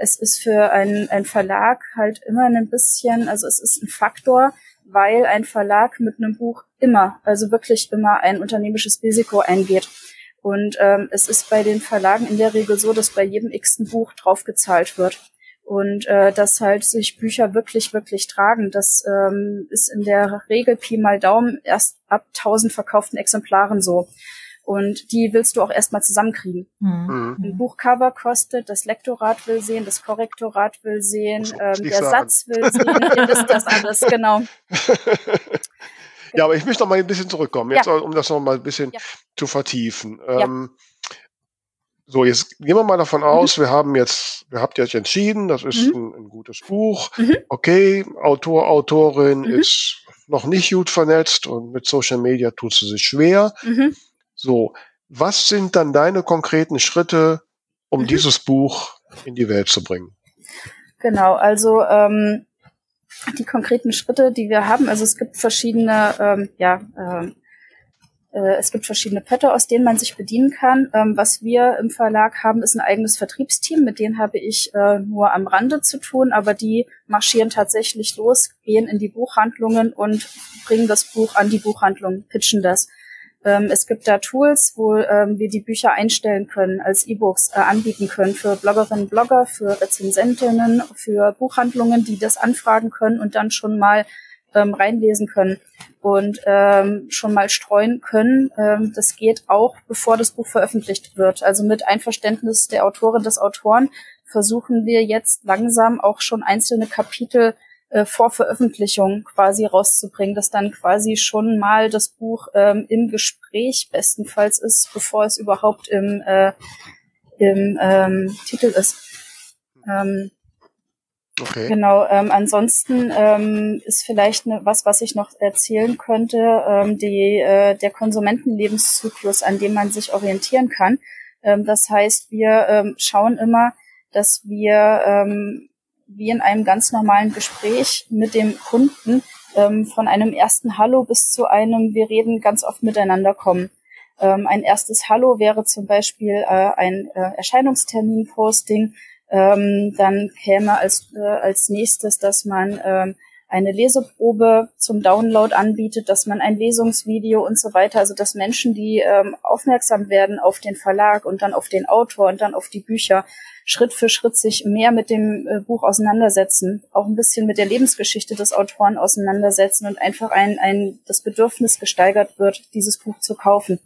es ist für einen, einen Verlag halt immer ein bisschen, also es ist ein Faktor, weil ein Verlag mit einem Buch immer, also wirklich immer ein unternehmisches Risiko eingeht. Und ähm, es ist bei den Verlagen in der Regel so, dass bei jedem x-ten Buch draufgezahlt wird. Und äh, dass halt sich Bücher wirklich, wirklich tragen. Das ähm, ist in der Regel Pi mal Daumen erst ab 1000 verkauften Exemplaren so. Und die willst du auch erstmal zusammenkriegen. Mhm. Ein Buchcover kostet, das Lektorat will sehen, das Korrektorat will sehen, ähm, der sagen. Satz will sehen, ihr wisst das alles, genau. Ja, aber ich möchte noch mal ein bisschen zurückkommen, jetzt, ja. um das noch mal ein bisschen ja. zu vertiefen. Ähm, so, jetzt gehen wir mal davon mhm. aus, mhm. wir haben jetzt, wir habt jetzt entschieden, das ist mhm. ein, ein, gutes Buch. Mhm. Okay, Autor, Autorin mhm. ist noch nicht gut vernetzt und mit Social Media tut sie sich schwer. Mhm. So, was sind dann deine konkreten Schritte, um dieses Buch in die Welt zu bringen? Genau, also ähm, die konkreten Schritte, die wir haben. Also es gibt verschiedene, ähm, ja, ähm, äh, es gibt verschiedene Pötte, aus denen man sich bedienen kann. Ähm, was wir im Verlag haben, ist ein eigenes Vertriebsteam. Mit denen habe ich äh, nur am Rande zu tun, aber die marschieren tatsächlich los, gehen in die Buchhandlungen und bringen das Buch an die Buchhandlung, pitchen das. Ähm, es gibt da Tools, wo ähm, wir die Bücher einstellen können, als E-Books äh, anbieten können für Bloggerinnen, Blogger, für Rezensentinnen, für Buchhandlungen, die das anfragen können und dann schon mal ähm, reinlesen können und ähm, schon mal streuen können. Ähm, das geht auch, bevor das Buch veröffentlicht wird. Also mit Einverständnis der Autorin des Autoren versuchen wir jetzt langsam auch schon einzelne Kapitel äh, vor Veröffentlichung quasi rauszubringen, dass dann quasi schon mal das Buch ähm, im Gespräch bestenfalls ist, bevor es überhaupt im, äh, im ähm, Titel ist. Ähm, Okay. Genau, ähm, ansonsten ähm, ist vielleicht ne, was, was ich noch erzählen könnte, ähm, die, äh, der Konsumentenlebenszyklus, an dem man sich orientieren kann. Ähm, das heißt, wir ähm, schauen immer, dass wir ähm, wie in einem ganz normalen Gespräch mit dem Kunden ähm, von einem ersten Hallo bis zu einem, wir reden ganz oft miteinander kommen. Ähm, ein erstes Hallo wäre zum Beispiel äh, ein äh, Erscheinungstermin-Posting. Ähm, dann käme als, äh, als nächstes, dass man ähm, eine Leseprobe zum Download anbietet, dass man ein Lesungsvideo und so weiter, also dass Menschen, die ähm, aufmerksam werden auf den Verlag und dann auf den Autor und dann auf die Bücher, Schritt für Schritt sich mehr mit dem äh, Buch auseinandersetzen, auch ein bisschen mit der Lebensgeschichte des Autoren auseinandersetzen und einfach ein, ein das Bedürfnis gesteigert wird, dieses Buch zu kaufen.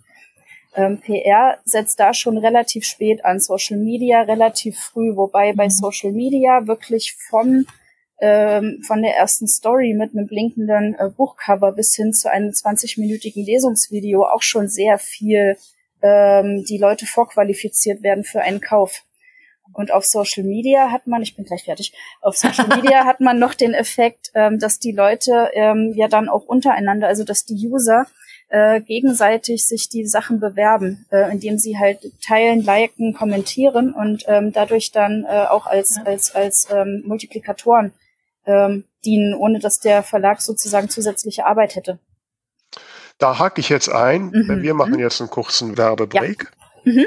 Ähm, PR setzt da schon relativ spät an, Social Media relativ früh, wobei bei mhm. Social Media wirklich vom ähm, von der ersten Story mit einem blinkenden äh, Buchcover bis hin zu einem 20-minütigen Lesungsvideo auch schon sehr viel ähm, die Leute vorqualifiziert werden für einen Kauf. Und auf Social Media hat man, ich bin gleich fertig, auf Social Media hat man noch den Effekt, ähm, dass die Leute ähm, ja dann auch untereinander, also dass die User äh, gegenseitig sich die Sachen bewerben, äh, indem sie halt teilen, liken, kommentieren und ähm, dadurch dann äh, auch als, als, als ähm, Multiplikatoren ähm, dienen, ohne dass der Verlag sozusagen zusätzliche Arbeit hätte. Da hake ich jetzt ein. Mhm. Wir machen mhm. jetzt einen kurzen Werbebreak. Ja. Mhm.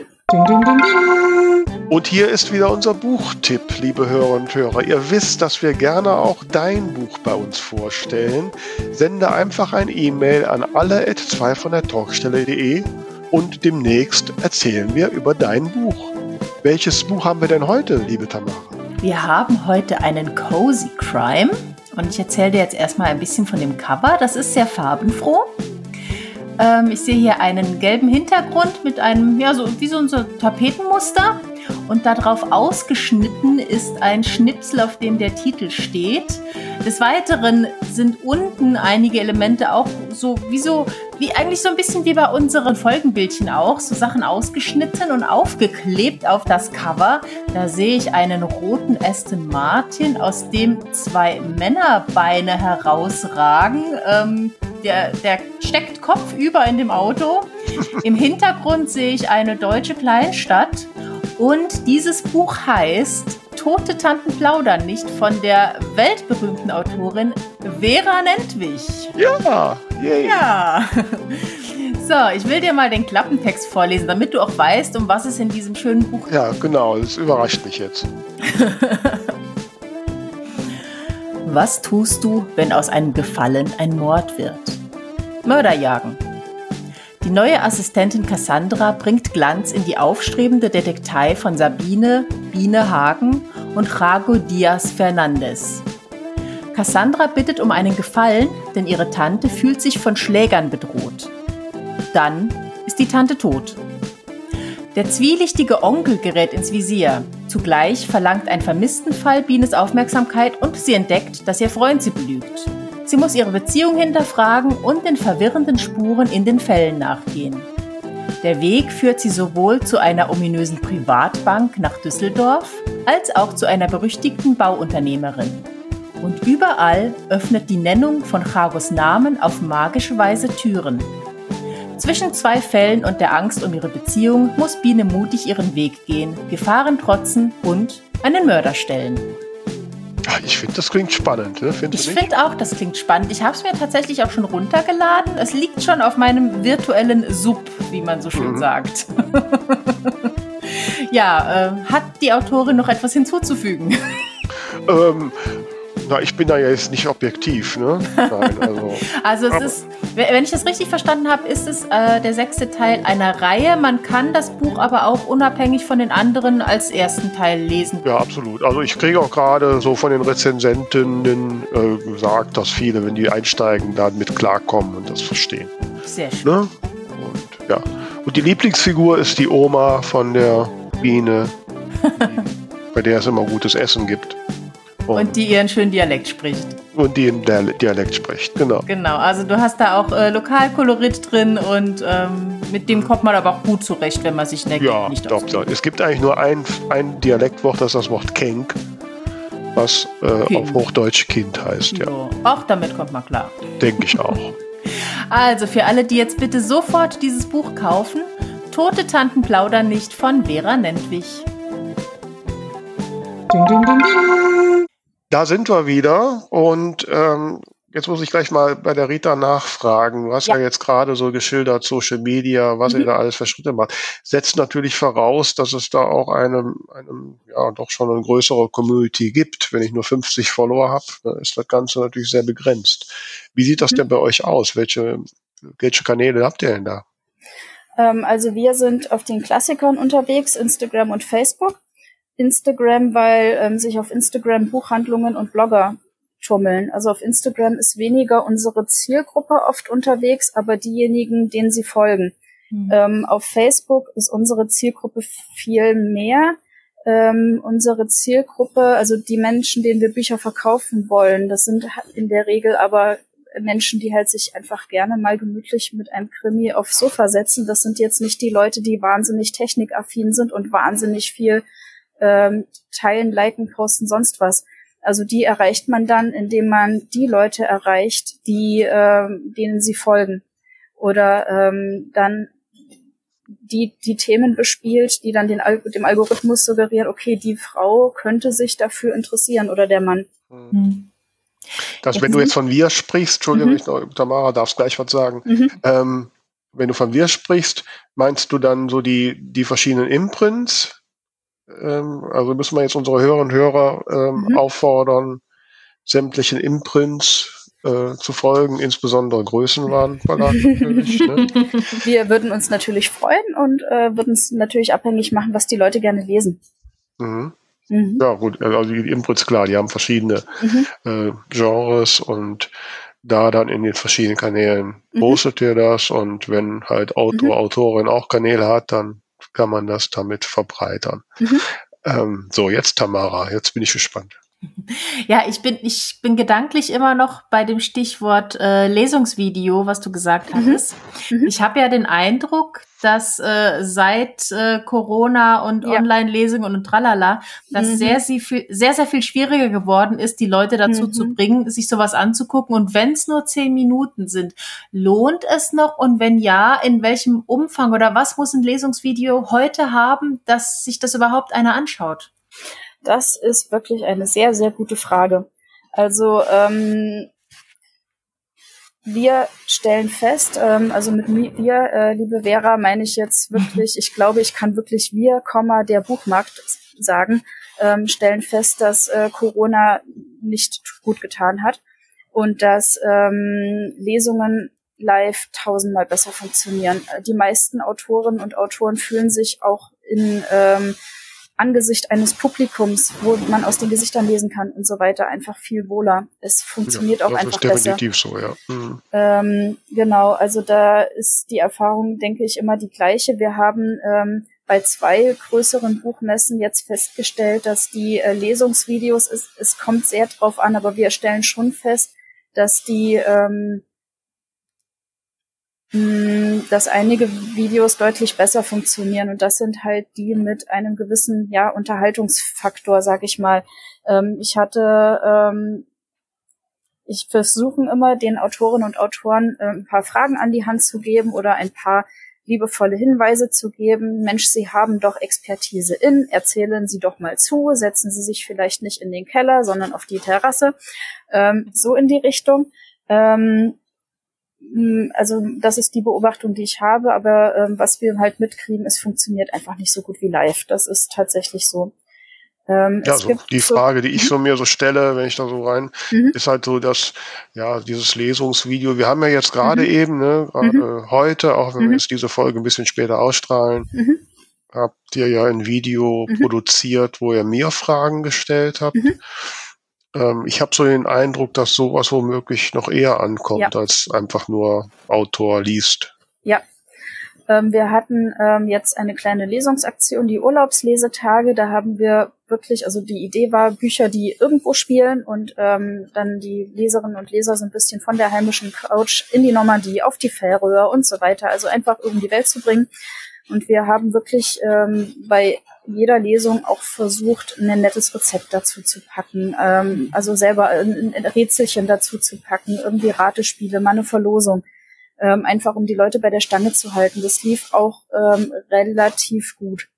Und hier ist wieder unser Buchtipp, liebe Hörer und Hörer. Ihr wisst, dass wir gerne auch dein Buch bei uns vorstellen. Sende einfach ein E-Mail an alle at 2 von der Talkstelle.de und demnächst erzählen wir über dein Buch. Welches Buch haben wir denn heute, liebe Tamara? Wir haben heute einen Cozy Crime und ich erzähle dir jetzt erstmal ein bisschen von dem Cover. Das ist sehr farbenfroh. Ähm, ich sehe hier einen gelben Hintergrund mit einem, ja, so wie so ein Tapetenmuster. Und darauf ausgeschnitten ist ein Schnipsel, auf dem der Titel steht. Des Weiteren sind unten einige Elemente auch so wie so, wie eigentlich so ein bisschen wie bei unseren Folgenbildchen auch, so Sachen ausgeschnitten und aufgeklebt auf das Cover. Da sehe ich einen roten Aston Martin, aus dem zwei Männerbeine herausragen. Ähm, der, der steckt kopfüber in dem Auto. Im Hintergrund sehe ich eine deutsche Kleinstadt. Und dieses Buch heißt Tote Tanten plaudern nicht von der weltberühmten Autorin Vera Nentwich. Ja, yay. Ja. So, ich will dir mal den Klappentext vorlesen, damit du auch weißt, um was es in diesem schönen Buch geht. Ja, genau, das überrascht mich jetzt. Was tust du, wenn aus einem Gefallen ein Mord wird? Mörder jagen. Die neue Assistentin Cassandra bringt Glanz in die aufstrebende Detektei von Sabine, Biene Hagen und Jago Diaz Fernandez. Cassandra bittet um einen Gefallen, denn ihre Tante fühlt sich von Schlägern bedroht. Dann ist die Tante tot. Der zwielichtige Onkel gerät ins Visier. Zugleich verlangt ein Vermisstenfall Bienes Aufmerksamkeit und sie entdeckt, dass ihr Freund sie belügt. Sie muss ihre Beziehung hinterfragen und den verwirrenden Spuren in den Fällen nachgehen. Der Weg führt sie sowohl zu einer ominösen Privatbank nach Düsseldorf als auch zu einer berüchtigten Bauunternehmerin. Und überall öffnet die Nennung von Chagos Namen auf magische Weise Türen. Zwischen zwei Fällen und der Angst um ihre Beziehung muss Biene mutig ihren Weg gehen, Gefahren trotzen und einen Mörder stellen. Ich finde, das klingt spannend. Ne? ich finde auch, das klingt spannend. Ich habe es mir tatsächlich auch schon runtergeladen. Es liegt schon auf meinem virtuellen Sub, wie man so schön mhm. sagt. ja, äh, hat die Autorin noch etwas hinzuzufügen? Ähm, na, ich bin da ja jetzt nicht objektiv, ne? Nein, also. also es ist, wenn ich das richtig verstanden habe, ist es äh, der sechste Teil einer Reihe. Man kann das Buch aber auch unabhängig von den anderen als ersten Teil lesen. Ja, absolut. Also ich kriege auch gerade so von den Rezensentinnen äh, gesagt, dass viele, wenn die einsteigen, damit klarkommen und das verstehen. Sehr schön. Ne? Und ja. Und die Lieblingsfigur ist die Oma von der Biene, bei der es immer gutes Essen gibt. Und, und die ihren schönen Dialekt spricht. Und die im Dialekt spricht, genau. Genau, also du hast da auch äh, Lokalkolorit drin und ähm, mit dem kommt man aber auch gut zurecht, wenn man sich der ja, nicht doch, doch. Es gibt eigentlich nur ein, ein Dialektwort, das ist das Wort Kenk, was äh, auf Hochdeutsch Kind heißt. Ja. So. Auch damit kommt man klar. Denke ich auch. also für alle, die jetzt bitte sofort dieses Buch kaufen, Tote Tanten plaudern nicht von Vera Nentwich. Ding, ding, ding, ding. Da sind wir wieder und ähm, jetzt muss ich gleich mal bei der Rita nachfragen. Du hast ja, ja jetzt gerade so geschildert, Social Media, was mhm. ihr da alles für Schritte macht. Setzt natürlich voraus, dass es da auch eine, einem, ja, doch schon eine größere Community gibt. Wenn ich nur 50 Follower habe, dann ist das Ganze natürlich sehr begrenzt. Wie sieht das mhm. denn bei euch aus? Welche, welche Kanäle habt ihr denn da? Ähm, also wir sind auf den Klassikern unterwegs, Instagram und Facebook. Instagram, weil ähm, sich auf Instagram Buchhandlungen und Blogger tummeln. Also auf Instagram ist weniger unsere Zielgruppe oft unterwegs, aber diejenigen, denen sie folgen. Mhm. Ähm, auf Facebook ist unsere Zielgruppe viel mehr. Ähm, unsere Zielgruppe, also die Menschen, denen wir Bücher verkaufen wollen, das sind in der Regel aber Menschen, die halt sich einfach gerne mal gemütlich mit einem Krimi aufs Sofa setzen. Das sind jetzt nicht die Leute, die wahnsinnig technikaffin sind und wahnsinnig viel ähm, teilen, liken, posten, sonst was. Also die erreicht man dann, indem man die Leute erreicht, die ähm, denen sie folgen. Oder ähm, dann die, die Themen bespielt, die dann den Al dem Algorithmus suggerieren, okay, die Frau könnte sich dafür interessieren oder der Mann. Mhm. Das, wenn du jetzt von wir sprichst, Entschuldigung, mhm. ich, Tamara, darfst gleich was sagen. Mhm. Ähm, wenn du von wir sprichst, meinst du dann so die, die verschiedenen Imprints? Ähm, also müssen wir jetzt unsere Hörerinnen und Hörer ähm, mhm. auffordern, sämtlichen Imprints äh, zu folgen, insbesondere Größenwarenverlag natürlich. Ne? Wir würden uns natürlich freuen und äh, würden es natürlich abhängig machen, was die Leute gerne lesen. Mhm. Mhm. Ja, gut, also die Imprints, klar, die haben verschiedene mhm. äh, Genres und da dann in den verschiedenen Kanälen mhm. postet ihr das und wenn halt Autor, mhm. Autorin auch Kanäle hat, dann kann man das damit verbreitern. Mhm. Ähm, so, jetzt Tamara, jetzt bin ich gespannt. Ja, ich bin, ich bin gedanklich immer noch bei dem Stichwort äh, Lesungsvideo, was du gesagt mhm. hattest. Mhm. Ich habe ja den Eindruck, dass äh, seit äh, Corona und ja. Online-Lesungen und tralala, dass mhm. sehr, sehr, viel, sehr, sehr viel schwieriger geworden ist, die Leute dazu zu mhm. bringen, sich sowas anzugucken. Und wenn es nur zehn Minuten sind, lohnt es noch? Und wenn ja, in welchem Umfang oder was muss ein Lesungsvideo heute haben, dass sich das überhaupt einer anschaut? Das ist wirklich eine sehr, sehr gute Frage. Also ähm, wir stellen fest, ähm, also mit wir, äh, liebe Vera, meine ich jetzt wirklich, ich glaube, ich kann wirklich wir, der Buchmarkt sagen, ähm, stellen fest, dass äh, Corona nicht gut getan hat und dass ähm, Lesungen live tausendmal besser funktionieren. Die meisten Autorinnen und Autoren fühlen sich auch in ähm, Angesicht eines Publikums, wo man aus den Gesichtern lesen kann und so weiter, einfach viel wohler. Es funktioniert ja, auch einfach besser. Das ist definitiv so, ja. Mhm. Ähm, genau, also da ist die Erfahrung, denke ich, immer die gleiche. Wir haben ähm, bei zwei größeren Buchmessen jetzt festgestellt, dass die äh, Lesungsvideos, es, es kommt sehr drauf an, aber wir stellen schon fest, dass die ähm, hm, dass einige Videos deutlich besser funktionieren und das sind halt die mit einem gewissen ja Unterhaltungsfaktor, sag ich mal. Ähm, ich hatte ähm, ich versuche immer den Autorinnen und Autoren äh, ein paar Fragen an die Hand zu geben oder ein paar liebevolle Hinweise zu geben. Mensch, Sie haben doch Expertise in, erzählen Sie doch mal zu, setzen Sie sich vielleicht nicht in den Keller, sondern auf die Terrasse. Ähm, so in die Richtung. Ähm, hm, also das ist die Beobachtung, die ich habe, aber ähm, was wir halt mitkriegen, es funktioniert einfach nicht so gut wie live. Das ist tatsächlich so. Ähm, ja, so die Frage, die ich mhm. so mir so stelle, wenn ich da so rein, mhm. ist halt so, dass ja dieses Lesungsvideo, wir haben ja jetzt gerade mhm. eben, ne, gerade mhm. heute, auch wenn wir mhm. jetzt diese Folge ein bisschen später ausstrahlen, mhm. habt ihr ja ein Video produziert, wo ihr mir Fragen gestellt habt. Ähm, ich habe so den Eindruck, dass sowas womöglich noch eher ankommt, ja. als einfach nur Autor liest. Ja. Ähm, wir hatten ähm, jetzt eine kleine Lesungsaktion, die Urlaubslesetage. Da haben wir wirklich, also die Idee war, Bücher, die irgendwo spielen und ähm, dann die Leserinnen und Leser so ein bisschen von der heimischen Couch in die Normandie, auf die Färöer und so weiter. Also einfach um die Welt zu bringen. Und wir haben wirklich ähm, bei jeder Lesung auch versucht, ein nettes Rezept dazu zu packen, ähm, also selber ein, ein Rätselchen dazu zu packen, irgendwie Ratespiele, mal eine Verlosung ähm, einfach um die Leute bei der Stange zu halten. Das lief auch ähm, relativ gut.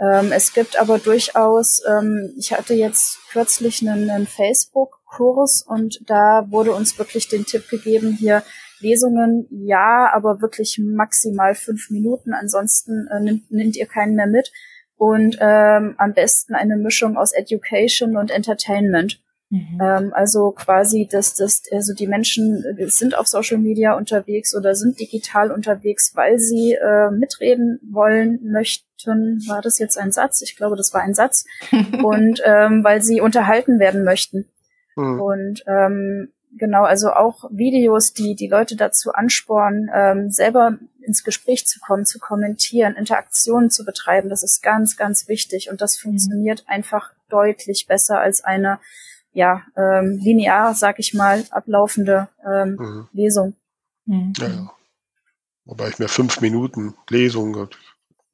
Ähm, es gibt aber durchaus, ähm, ich hatte jetzt kürzlich einen, einen Facebook-Kurs und da wurde uns wirklich den Tipp gegeben, hier Lesungen ja, aber wirklich maximal fünf Minuten, ansonsten äh, nimmt, nimmt ihr keinen mehr mit. Und ähm, am besten eine Mischung aus Education und Entertainment. Mhm. Ähm, also quasi, dass das, also die Menschen sind auf Social Media unterwegs oder sind digital unterwegs, weil sie äh, mitreden wollen, möchten. War das jetzt ein Satz? Ich glaube, das war ein Satz. und ähm, weil sie unterhalten werden möchten. Mhm. Und ähm, genau, also auch Videos, die die Leute dazu anspornen, ähm, selber ins Gespräch zu kommen, zu kommentieren, Interaktionen zu betreiben, das ist ganz, ganz wichtig. Und das mhm. funktioniert mhm. einfach deutlich besser als eine ja, ähm, linear, sag ich mal, ablaufende ähm, mhm. Lesung. Mhm. Ja, ja. Wobei ich mir fünf Minuten Lesung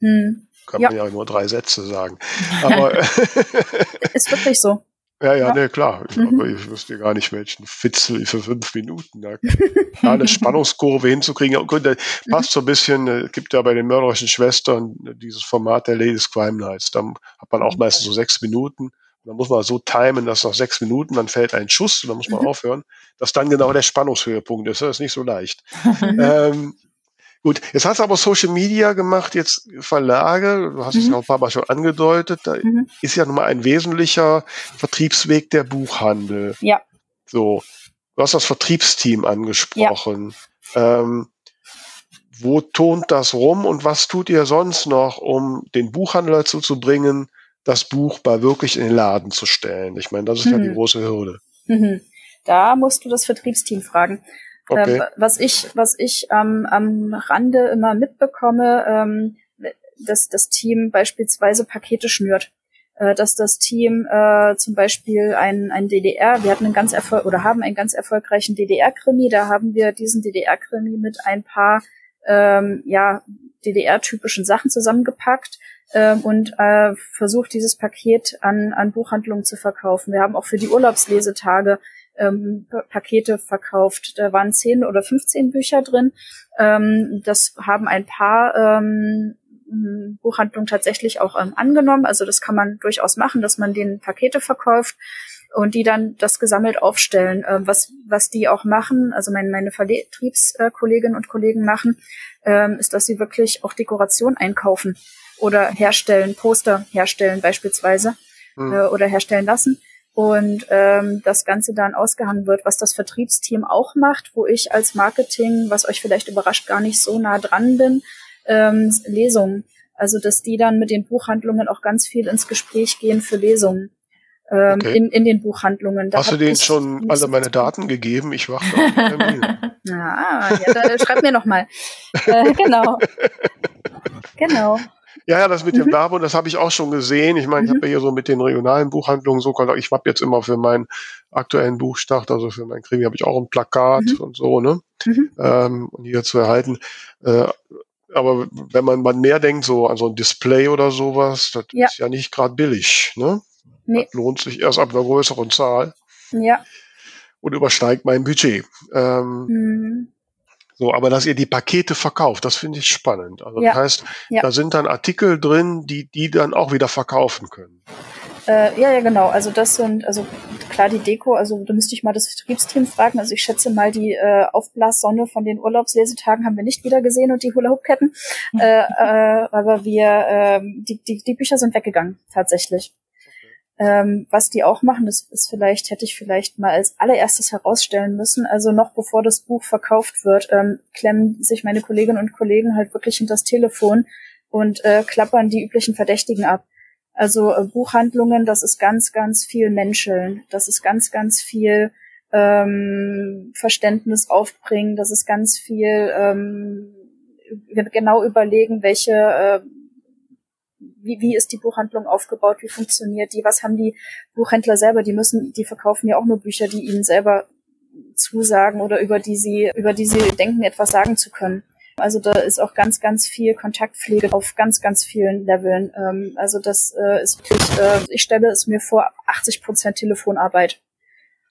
mhm. kann man ja. ja nur drei Sätze sagen. Aber ist wirklich so. Ja, ja, ja. ne, klar. Mhm. Aber ich wüsste gar nicht, welchen Fitzel für fünf Minuten da, da eine Spannungskurve hinzukriegen. Gut, das mhm. passt so ein bisschen, äh, gibt ja bei den mörderischen Schwestern dieses Format der Ladies Crime Nights. Da hat man auch mhm. meistens so sechs Minuten dann muss man so timen, dass nach sechs Minuten, dann fällt ein Schuss und dann muss man mhm. aufhören, dass dann genau der Spannungshöhepunkt ist. Das ist nicht so leicht. ähm, gut, jetzt hast du aber Social Media gemacht, jetzt Verlage, du hast mhm. es ja auch ein paar Mal schon angedeutet, da mhm. ist ja nun mal ein wesentlicher Vertriebsweg der Buchhandel. Ja. So, du hast das Vertriebsteam angesprochen. Ja. Ähm, wo tont das rum und was tut ihr sonst noch, um den Buchhandel dazu zu bringen, das Buch bei wirklich in den Laden zu stellen. Ich meine, das ist mhm. ja die mhm. große Hürde. Mhm. Da musst du das Vertriebsteam fragen. Okay. Ähm, was ich, was ich ähm, am Rande immer mitbekomme, ähm, dass das Team beispielsweise Pakete schnürt. Äh, dass das Team äh, zum Beispiel ein, ein DDR, wir hatten einen ganz erfolg oder haben einen ganz erfolgreichen DDR-Krimi, da haben wir diesen DDR-Krimi mit ein paar ähm, ja, DDR-typischen Sachen zusammengepackt ähm, und äh, versucht, dieses Paket an, an Buchhandlungen zu verkaufen. Wir haben auch für die Urlaubslesetage ähm, Pakete verkauft. Da waren zehn oder 15 Bücher drin. Ähm, das haben ein paar ähm, Buchhandlungen tatsächlich auch ähm, angenommen. Also das kann man durchaus machen, dass man denen Pakete verkauft und die dann das gesammelt aufstellen. Ähm, was, was die auch machen, also meine, meine Vertriebskolleginnen und Kollegen machen, ähm, ist, dass sie wirklich auch Dekoration einkaufen oder herstellen, Poster herstellen beispielsweise mhm. äh, oder herstellen lassen und ähm, das Ganze dann ausgehangen wird, was das Vertriebsteam auch macht, wo ich als Marketing, was euch vielleicht überrascht, gar nicht so nah dran bin, ähm, Lesungen. Also dass die dann mit den Buchhandlungen auch ganz viel ins Gespräch gehen für Lesungen. Ähm, okay. in, in den Buchhandlungen. Da Hast du denen schon alle meine Daten gegeben? Ich warte auf Termin. ja, ja, da, schreib mir noch mal. Äh, genau. genau. Ja, ja, das mit dem mhm. Werbung, das habe ich auch schon gesehen. Ich meine, ich habe mhm. ja hier so mit den regionalen Buchhandlungen so Kontakt. Ich habe jetzt immer für meinen aktuellen Buchstart, also für mein Krimi, habe ich auch ein Plakat mhm. und so, ne? Mhm. Ähm, und hier zu erhalten. Äh, aber wenn man, man mehr denkt, so an so ein Display oder sowas, das ja. ist ja nicht gerade billig, ne? Nee. Das lohnt sich erst ab einer größeren Zahl. Ja. Und übersteigt mein Budget. Ähm, mhm. So, aber dass ihr die Pakete verkauft, das finde ich spannend. Also ja. das heißt, ja. da sind dann Artikel drin, die die dann auch wieder verkaufen können. Äh, ja, ja, genau. Also das sind, also klar die Deko, also da müsste ich mal das Vertriebsteam fragen. Also ich schätze mal, die äh, Aufblassonne von den Urlaubslesetagen haben wir nicht wieder gesehen und die Hula-Hoop-Ketten. äh, äh, aber wir, äh, die, die, die Bücher sind weggegangen, tatsächlich. Ähm, was die auch machen, das ist vielleicht, hätte ich vielleicht mal als allererstes herausstellen müssen. Also noch bevor das Buch verkauft wird, ähm, klemmen sich meine Kolleginnen und Kollegen halt wirklich hinter das Telefon und äh, klappern die üblichen Verdächtigen ab. Also äh, Buchhandlungen, das ist ganz, ganz viel Menscheln. Das ist ganz, ganz viel ähm, Verständnis aufbringen. Das ist ganz viel ähm, genau überlegen, welche äh, wie, wie ist die Buchhandlung aufgebaut, wie funktioniert die, was haben die Buchhändler selber, die müssen, die verkaufen ja auch nur Bücher, die ihnen selber zusagen oder über die sie, über die sie denken, etwas sagen zu können. Also da ist auch ganz, ganz viel Kontaktpflege auf ganz, ganz vielen Leveln. Ähm, also das äh, ist wirklich, äh, ich stelle es mir vor, 80 Prozent Telefonarbeit.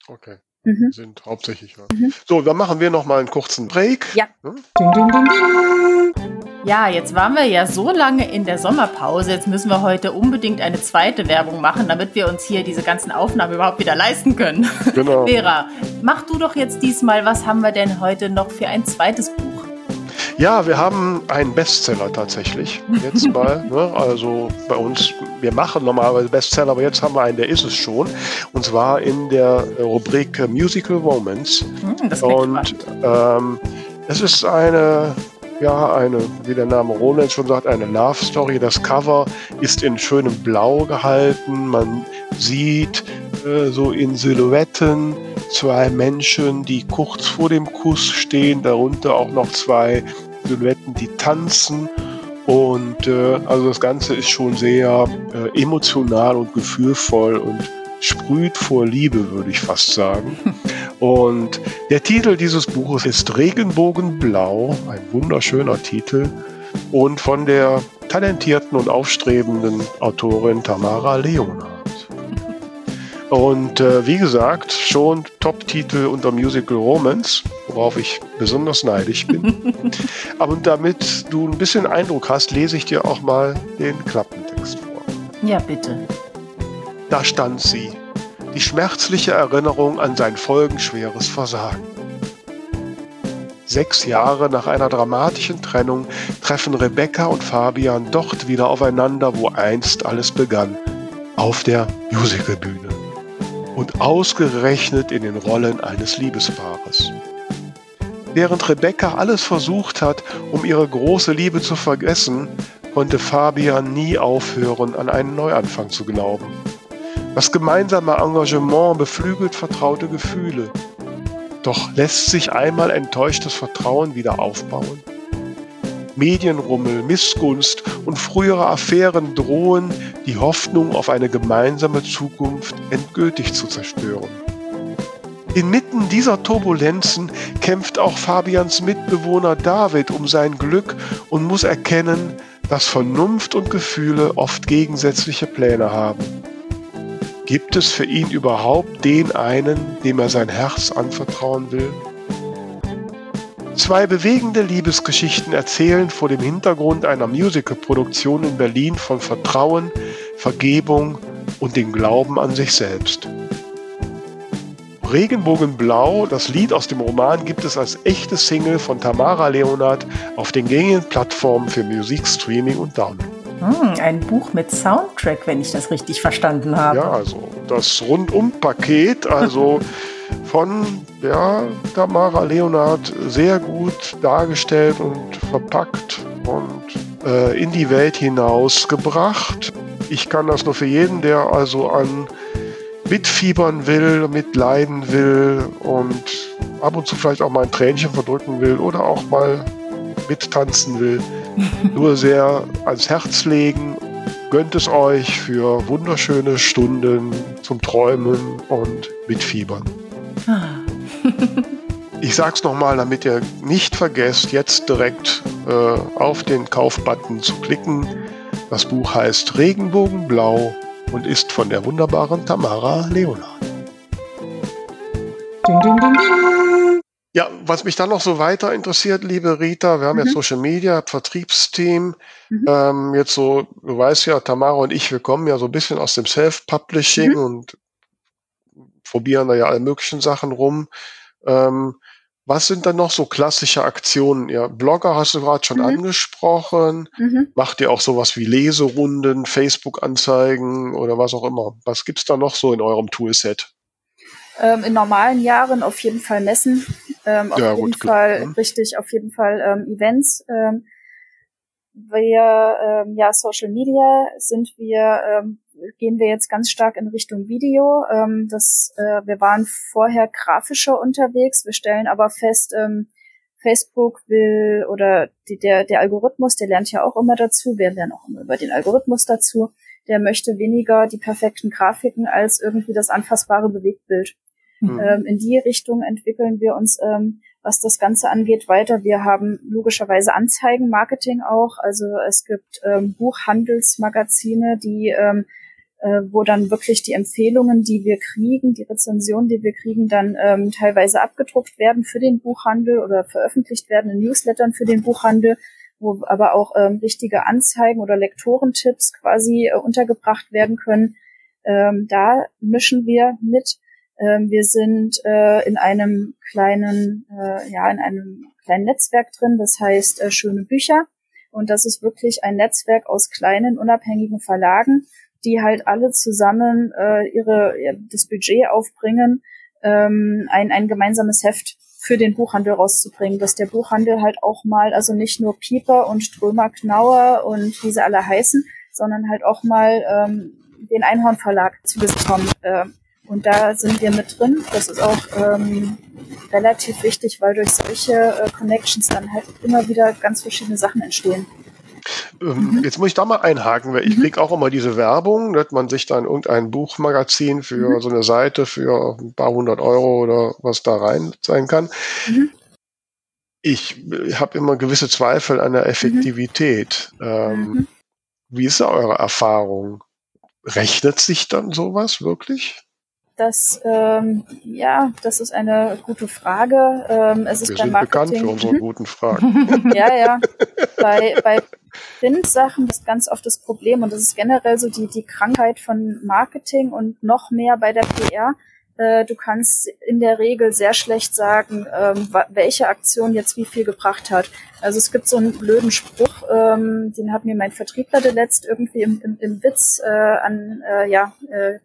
Okay. Mhm. Sind hauptsächlich. Ja. Mhm. So, dann machen wir noch mal einen kurzen Break. Ja. Hm? Ding, ding, ding, ding. Ja, jetzt waren wir ja so lange in der Sommerpause. Jetzt müssen wir heute unbedingt eine zweite Werbung machen, damit wir uns hier diese ganzen Aufnahmen überhaupt wieder leisten können. Genau. Vera, mach du doch jetzt diesmal, was haben wir denn heute noch für ein zweites Buch? Ja, wir haben einen Bestseller tatsächlich. Jetzt mal. ne? Also bei uns, wir machen normalerweise Bestseller, aber jetzt haben wir einen, der ist es schon. Und zwar in der Rubrik Musical Romance. Hm, das Und ähm, es ist eine ja, eine, wie der Name Roland schon sagt, eine Love Story. Das Cover ist in schönem Blau gehalten. Man sieht äh, so in Silhouetten zwei Menschen, die kurz vor dem Kuss stehen, darunter auch noch zwei Silhouetten, die tanzen. Und äh, also das Ganze ist schon sehr äh, emotional und gefühlvoll und sprüht vor Liebe, würde ich fast sagen. Und der Titel dieses Buches ist Regenbogenblau, ein wunderschöner Titel und von der talentierten und aufstrebenden Autorin Tamara Leonhardt. Und äh, wie gesagt, schon Top-Titel unter Musical Romance, worauf ich besonders neidisch bin. Aber damit du ein bisschen Eindruck hast, lese ich dir auch mal den Klappentext vor. Ja, bitte. Da stand sie, die schmerzliche Erinnerung an sein folgenschweres Versagen. Sechs Jahre nach einer dramatischen Trennung treffen Rebecca und Fabian dort wieder aufeinander, wo einst alles begann, auf der Musicalbühne. Und ausgerechnet in den Rollen eines Liebespaares. Während Rebecca alles versucht hat, um ihre große Liebe zu vergessen, konnte Fabian nie aufhören, an einen Neuanfang zu glauben. Das gemeinsame Engagement beflügelt vertraute Gefühle. Doch lässt sich einmal enttäuschtes Vertrauen wieder aufbauen? Medienrummel, Missgunst und frühere Affären drohen, die Hoffnung auf eine gemeinsame Zukunft endgültig zu zerstören. Inmitten dieser Turbulenzen kämpft auch Fabians Mitbewohner David um sein Glück und muss erkennen, dass Vernunft und Gefühle oft gegensätzliche Pläne haben. Gibt es für ihn überhaupt den einen, dem er sein Herz anvertrauen will? Zwei bewegende Liebesgeschichten erzählen vor dem Hintergrund einer Musicalproduktion in Berlin von Vertrauen, Vergebung und dem Glauben an sich selbst. Regenbogenblau, das Lied aus dem Roman, gibt es als echte Single von Tamara Leonard auf den gängigen Plattformen für Musikstreaming und Download. Hm, ein Buch mit Soundtrack, wenn ich das richtig verstanden habe. Ja, also das Rundum-Paket, also von ja, Tamara Leonard sehr gut dargestellt und verpackt und äh, in die Welt hinaus gebracht. Ich kann das nur für jeden, der also an mitfiebern will, mitleiden will und ab und zu vielleicht auch mal ein Tränchen verdrücken will oder auch mal mittanzen will, nur sehr ans Herz legen. Gönnt es euch für wunderschöne Stunden zum Träumen und Mitfiebern. Ah. ich sag's nochmal, damit ihr nicht vergesst, jetzt direkt äh, auf den Kaufbutton zu klicken. Das Buch heißt Regenbogenblau und ist von der wunderbaren Tamara Leonard. Ding, ding, ding, ding. Ja, was mich dann noch so weiter interessiert, liebe Rita, wir haben mhm. ja Social Media, Vertriebsteam. Mhm. Ähm, jetzt so, du weißt ja, Tamara und ich, wir kommen ja so ein bisschen aus dem Self-Publishing mhm. und probieren da ja alle möglichen Sachen rum. Ähm, was sind dann noch so klassische Aktionen? Ja, Blogger hast du gerade schon mhm. angesprochen. Mhm. Macht ihr auch sowas wie Leserunden, Facebook-Anzeigen oder was auch immer? Was gibt's da noch so in eurem Toolset? Ähm, in normalen Jahren auf jeden Fall Messen, ähm, auf ja, jeden gut, Fall, mhm. richtig, auf jeden Fall ähm, Events. Ähm, wir, ähm, ja, Social Media sind wir, ähm, gehen wir jetzt ganz stark in Richtung Video. Ähm, das, äh, wir waren vorher grafischer unterwegs, wir stellen aber fest, ähm, Facebook will oder die, der, der Algorithmus, der lernt ja auch immer dazu, wir lernen auch immer über den Algorithmus dazu, der möchte weniger die perfekten Grafiken als irgendwie das anfassbare Bewegtbild. Mhm. Ähm, in die Richtung entwickeln wir uns, ähm, was das Ganze angeht, weiter. Wir haben logischerweise Anzeigen, Marketing auch. Also es gibt ähm, Buchhandelsmagazine, die ähm, äh, wo dann wirklich die Empfehlungen, die wir kriegen, die Rezensionen, die wir kriegen, dann ähm, teilweise abgedruckt werden für den Buchhandel oder veröffentlicht werden in Newslettern für den Buchhandel, wo aber auch ähm, richtige Anzeigen oder Lektorentipps quasi äh, untergebracht werden können. Ähm, da mischen wir mit. Ähm, wir sind äh, in einem kleinen, äh, ja, in einem kleinen Netzwerk drin, das heißt äh, Schöne Bücher. Und das ist wirklich ein Netzwerk aus kleinen, unabhängigen Verlagen, die halt alle zusammen äh, ihre ja, das Budget aufbringen, ähm, ein, ein gemeinsames Heft für den Buchhandel rauszubringen, dass der Buchhandel halt auch mal, also nicht nur Pieper und Strömer Knauer und wie sie alle heißen, sondern halt auch mal ähm, den Einhorn Verlag zu bekommen. Äh, und da sind wir mit drin. Das ist auch ähm, relativ wichtig, weil durch solche äh, Connections dann halt immer wieder ganz verschiedene Sachen entstehen. Ähm, mhm. Jetzt muss ich da mal einhaken, weil ich mhm. kriege auch immer diese Werbung, dass man sich dann irgendein Buchmagazin für mhm. so eine Seite für ein paar hundert Euro oder was da rein sein kann. Mhm. Ich habe immer gewisse Zweifel an der mhm. Effektivität. Ähm, mhm. wie ist da eure Erfahrung? Rechnet sich dann sowas wirklich? Das, ähm, ja, das ist eine gute Frage. Ähm, es ist Wir sind Marketing, bekannt für unsere guten Fragen. ja, ja. Bei, bei Print-Sachen ist ganz oft das Problem und das ist generell so die, die Krankheit von Marketing und noch mehr bei der PR. Äh, du kannst in der Regel sehr schlecht sagen, ähm, welche Aktion jetzt wie viel gebracht hat. Also es gibt so einen blöden Spruch, ähm, den hat mir mein Vertriebler letzt irgendwie im, im, im Witz äh, an äh, ja, äh,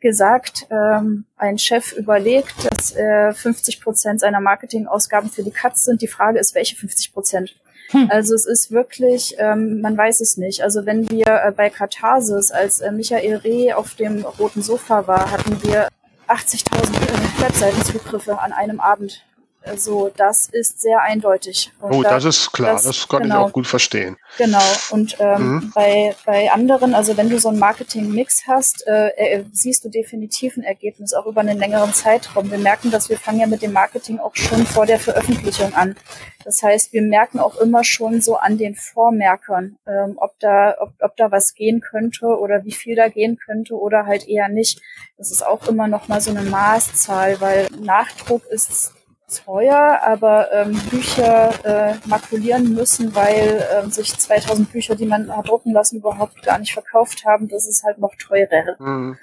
gesagt, ähm, ein Chef überlegt, dass äh, 50 Prozent seiner Marketingausgaben für die Cuts sind. Die Frage ist, welche 50 Prozent? Hm. Also es ist wirklich, ähm, man weiß es nicht. Also wenn wir äh, bei Katharsis, als äh, Michael Reh auf dem roten Sofa war, hatten wir 80.000 äh, Webseitenzugriffe an einem Abend. Also das ist sehr eindeutig. Und oh, da, das ist klar, das, das kann genau, ich auch gut verstehen. Genau. Und ähm, mhm. bei, bei anderen, also wenn du so einen Marketing-Mix hast, äh, äh, siehst du definitiv ein Ergebnis, auch über einen längeren Zeitraum. Wir merken, dass wir fangen ja mit dem Marketing auch schon vor der Veröffentlichung an. Das heißt, wir merken auch immer schon so an den Vormerkern, ähm, ob da, ob, ob da was gehen könnte oder wie viel da gehen könnte oder halt eher nicht. Das ist auch immer noch mal so eine Maßzahl, weil Nachdruck ist teuer, aber ähm, Bücher äh, makulieren müssen, weil ähm, sich 2000 Bücher, die man hat drucken lassen, überhaupt gar nicht verkauft haben. Das ist halt noch teurer. Mhm.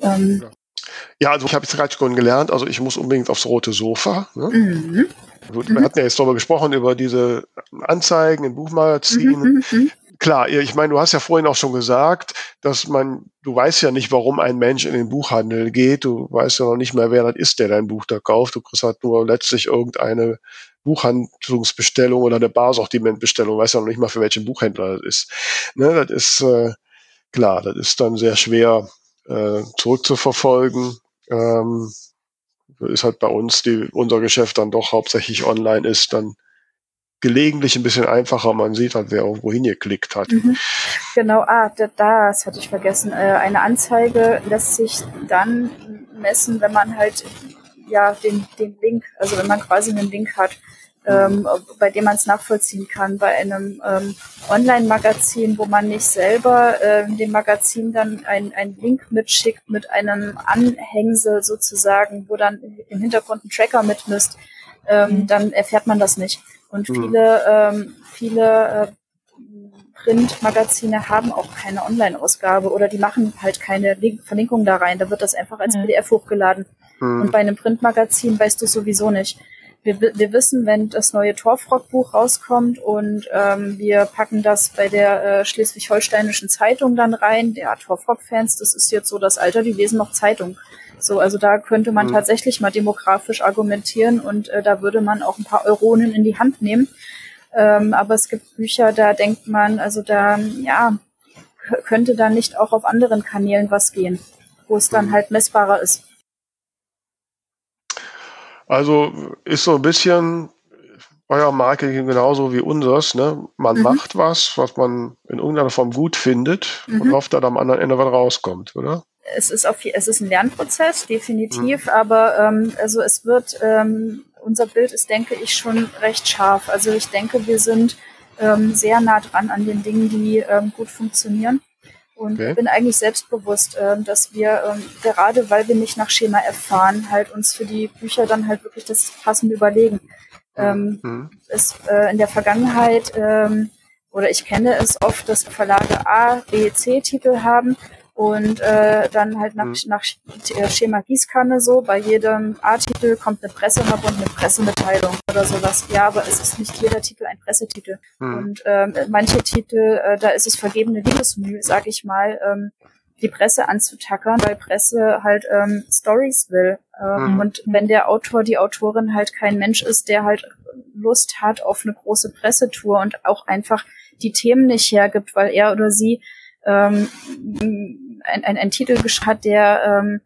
Ähm, ja, also ich habe jetzt gerade schon gelernt, also ich muss unbedingt aufs rote Sofa. Ne? Mhm. Wir hatten ja jetzt darüber gesprochen, über diese Anzeigen in Buchmagazinen. Mhm, mhm, mhm klar, ich meine, du hast ja vorhin auch schon gesagt, dass man, du weißt ja nicht, warum ein Mensch in den Buchhandel geht. Du weißt ja noch nicht mehr, wer das ist, der dein Buch da kauft. Du kriegst halt nur letztlich irgendeine Buchhandlungsbestellung oder eine Barsortimentbestellung. Du weißt ja noch nicht mal, für welchen Buchhändler das ist. Ne, das ist äh, klar, das ist dann sehr schwer äh, zurückzuverfolgen. Ähm, ist halt bei uns, die unser Geschäft dann doch hauptsächlich online ist, dann gelegentlich ein bisschen einfacher. Man sieht halt, wer irgendwo hingeklickt hat. Mhm. Genau, ah, das hatte ich vergessen. Äh, eine Anzeige lässt sich dann messen, wenn man halt ja den, den Link, also wenn man quasi einen Link hat, ähm, bei dem man es nachvollziehen kann. Bei einem ähm, Online-Magazin, wo man nicht selber äh, dem Magazin dann ein, ein Link mitschickt mit einem Anhängsel sozusagen, wo dann im Hintergrund ein Tracker mitmisst, ähm, mhm. dann erfährt man das nicht. Und mhm. viele, ähm, viele äh, Printmagazine haben auch keine Online-Ausgabe oder die machen halt keine Link Verlinkung da rein. Da wird das einfach als mhm. PDF hochgeladen. Mhm. Und bei einem Printmagazin weißt du sowieso nicht. Wir, wir wissen, wenn das neue Torfrock-Buch rauskommt und ähm, wir packen das bei der äh, schleswig-holsteinischen Zeitung dann rein, der Torfrock-Fans, das ist jetzt so das Alter, die lesen noch Zeitung. So, also da könnte man mhm. tatsächlich mal demografisch argumentieren und äh, da würde man auch ein paar Euronen in die Hand nehmen. Ähm, aber es gibt Bücher, da denkt man, also da, ja, könnte da nicht auch auf anderen Kanälen was gehen, wo es dann mhm. halt messbarer ist. Also ist so ein bisschen, euer Marketing genauso wie unseres. Ne? Man mhm. macht was, was man in irgendeiner Form gut findet mhm. und hofft, dass am anderen Ende was rauskommt, oder? Es ist, auf, es ist ein Lernprozess, definitiv, mhm. aber ähm, also es wird, ähm, unser Bild ist, denke ich, schon recht scharf. Also ich denke, wir sind ähm, sehr nah dran an den Dingen, die ähm, gut funktionieren. Und okay. bin eigentlich selbstbewusst, ähm, dass wir ähm, gerade, weil wir nicht nach Schema erfahren, halt uns für die Bücher dann halt wirklich das passende überlegen. Ähm, mhm. ist äh, in der Vergangenheit ähm, oder ich kenne es oft, dass Verlage A, B, C Titel haben und äh, dann halt nach, mhm. nach äh, Schema Gießkanne so, bei jedem A-Titel kommt eine Pressenote und eine Pressemitteilung oder sowas. Ja, aber es ist nicht jeder Titel ein Pressetitel. Mhm. Und ähm, manche Titel, äh, da ist es vergebene Liebesmühe, sag ich mal, ähm, die Presse anzutackern, weil Presse halt ähm, Stories will. Ähm, mhm. Und wenn der Autor, die Autorin halt kein Mensch ist, der halt Lust hat auf eine große Pressetour und auch einfach die Themen nicht hergibt, weil er oder sie ähm, ein, ein, ein Titel hat, der ähm,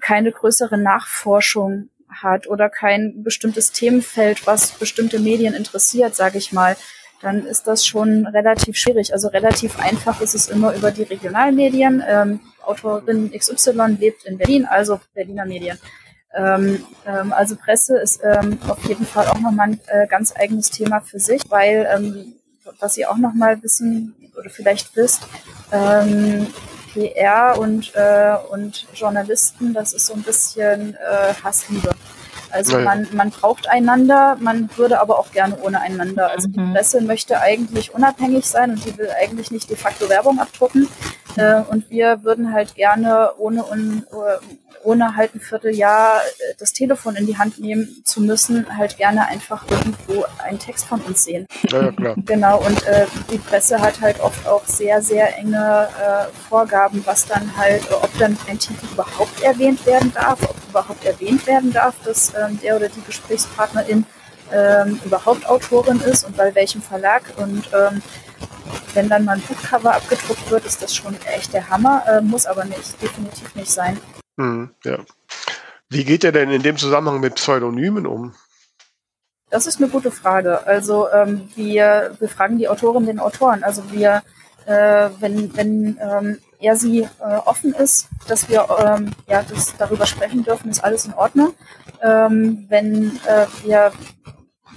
keine größere Nachforschung hat oder kein bestimmtes Themenfeld, was bestimmte Medien interessiert, sage ich mal, dann ist das schon relativ schwierig. Also relativ einfach ist es immer über die Regionalmedien. Ähm, Autorin XY lebt in Berlin, also Berliner Medien. Ähm, ähm, also Presse ist ähm, auf jeden Fall auch nochmal ein äh, ganz eigenes Thema für sich, weil ähm, was ihr auch nochmal wissen oder vielleicht wisst, ähm, PR und, äh, und Journalisten, das ist so ein bisschen äh, Hassliebe. Also man, man braucht einander, man würde aber auch gerne ohne einander. Also die mhm. Presse möchte eigentlich unabhängig sein und die will eigentlich nicht de facto Werbung abdrucken. Äh, und wir würden halt gerne ohne, un, ohne halt ein Vierteljahr äh, das Telefon in die Hand nehmen zu müssen, halt gerne einfach irgendwo einen Text von uns sehen. Ja klar. Genau, und äh, die Presse hat halt oft auch sehr, sehr enge äh, Vorgaben, was dann halt, ob dann ein Titel überhaupt erwähnt werden darf, ob überhaupt erwähnt werden darf, dass ähm, der oder die Gesprächspartnerin ähm, überhaupt Autorin ist und bei welchem Verlag und ähm, wenn dann mal ein Buchcover abgedruckt wird, ist das schon echt der Hammer, äh, muss aber nicht, definitiv nicht sein. Hm, ja. Wie geht er denn in dem Zusammenhang mit Pseudonymen um? Das ist eine gute Frage. Also ähm, wir, wir fragen die Autorin den Autoren. Also wir, äh, wenn, wenn ähm, er sie äh, offen ist, dass wir ähm, ja, das darüber sprechen dürfen, ist alles in Ordnung. Ähm, wenn äh, wir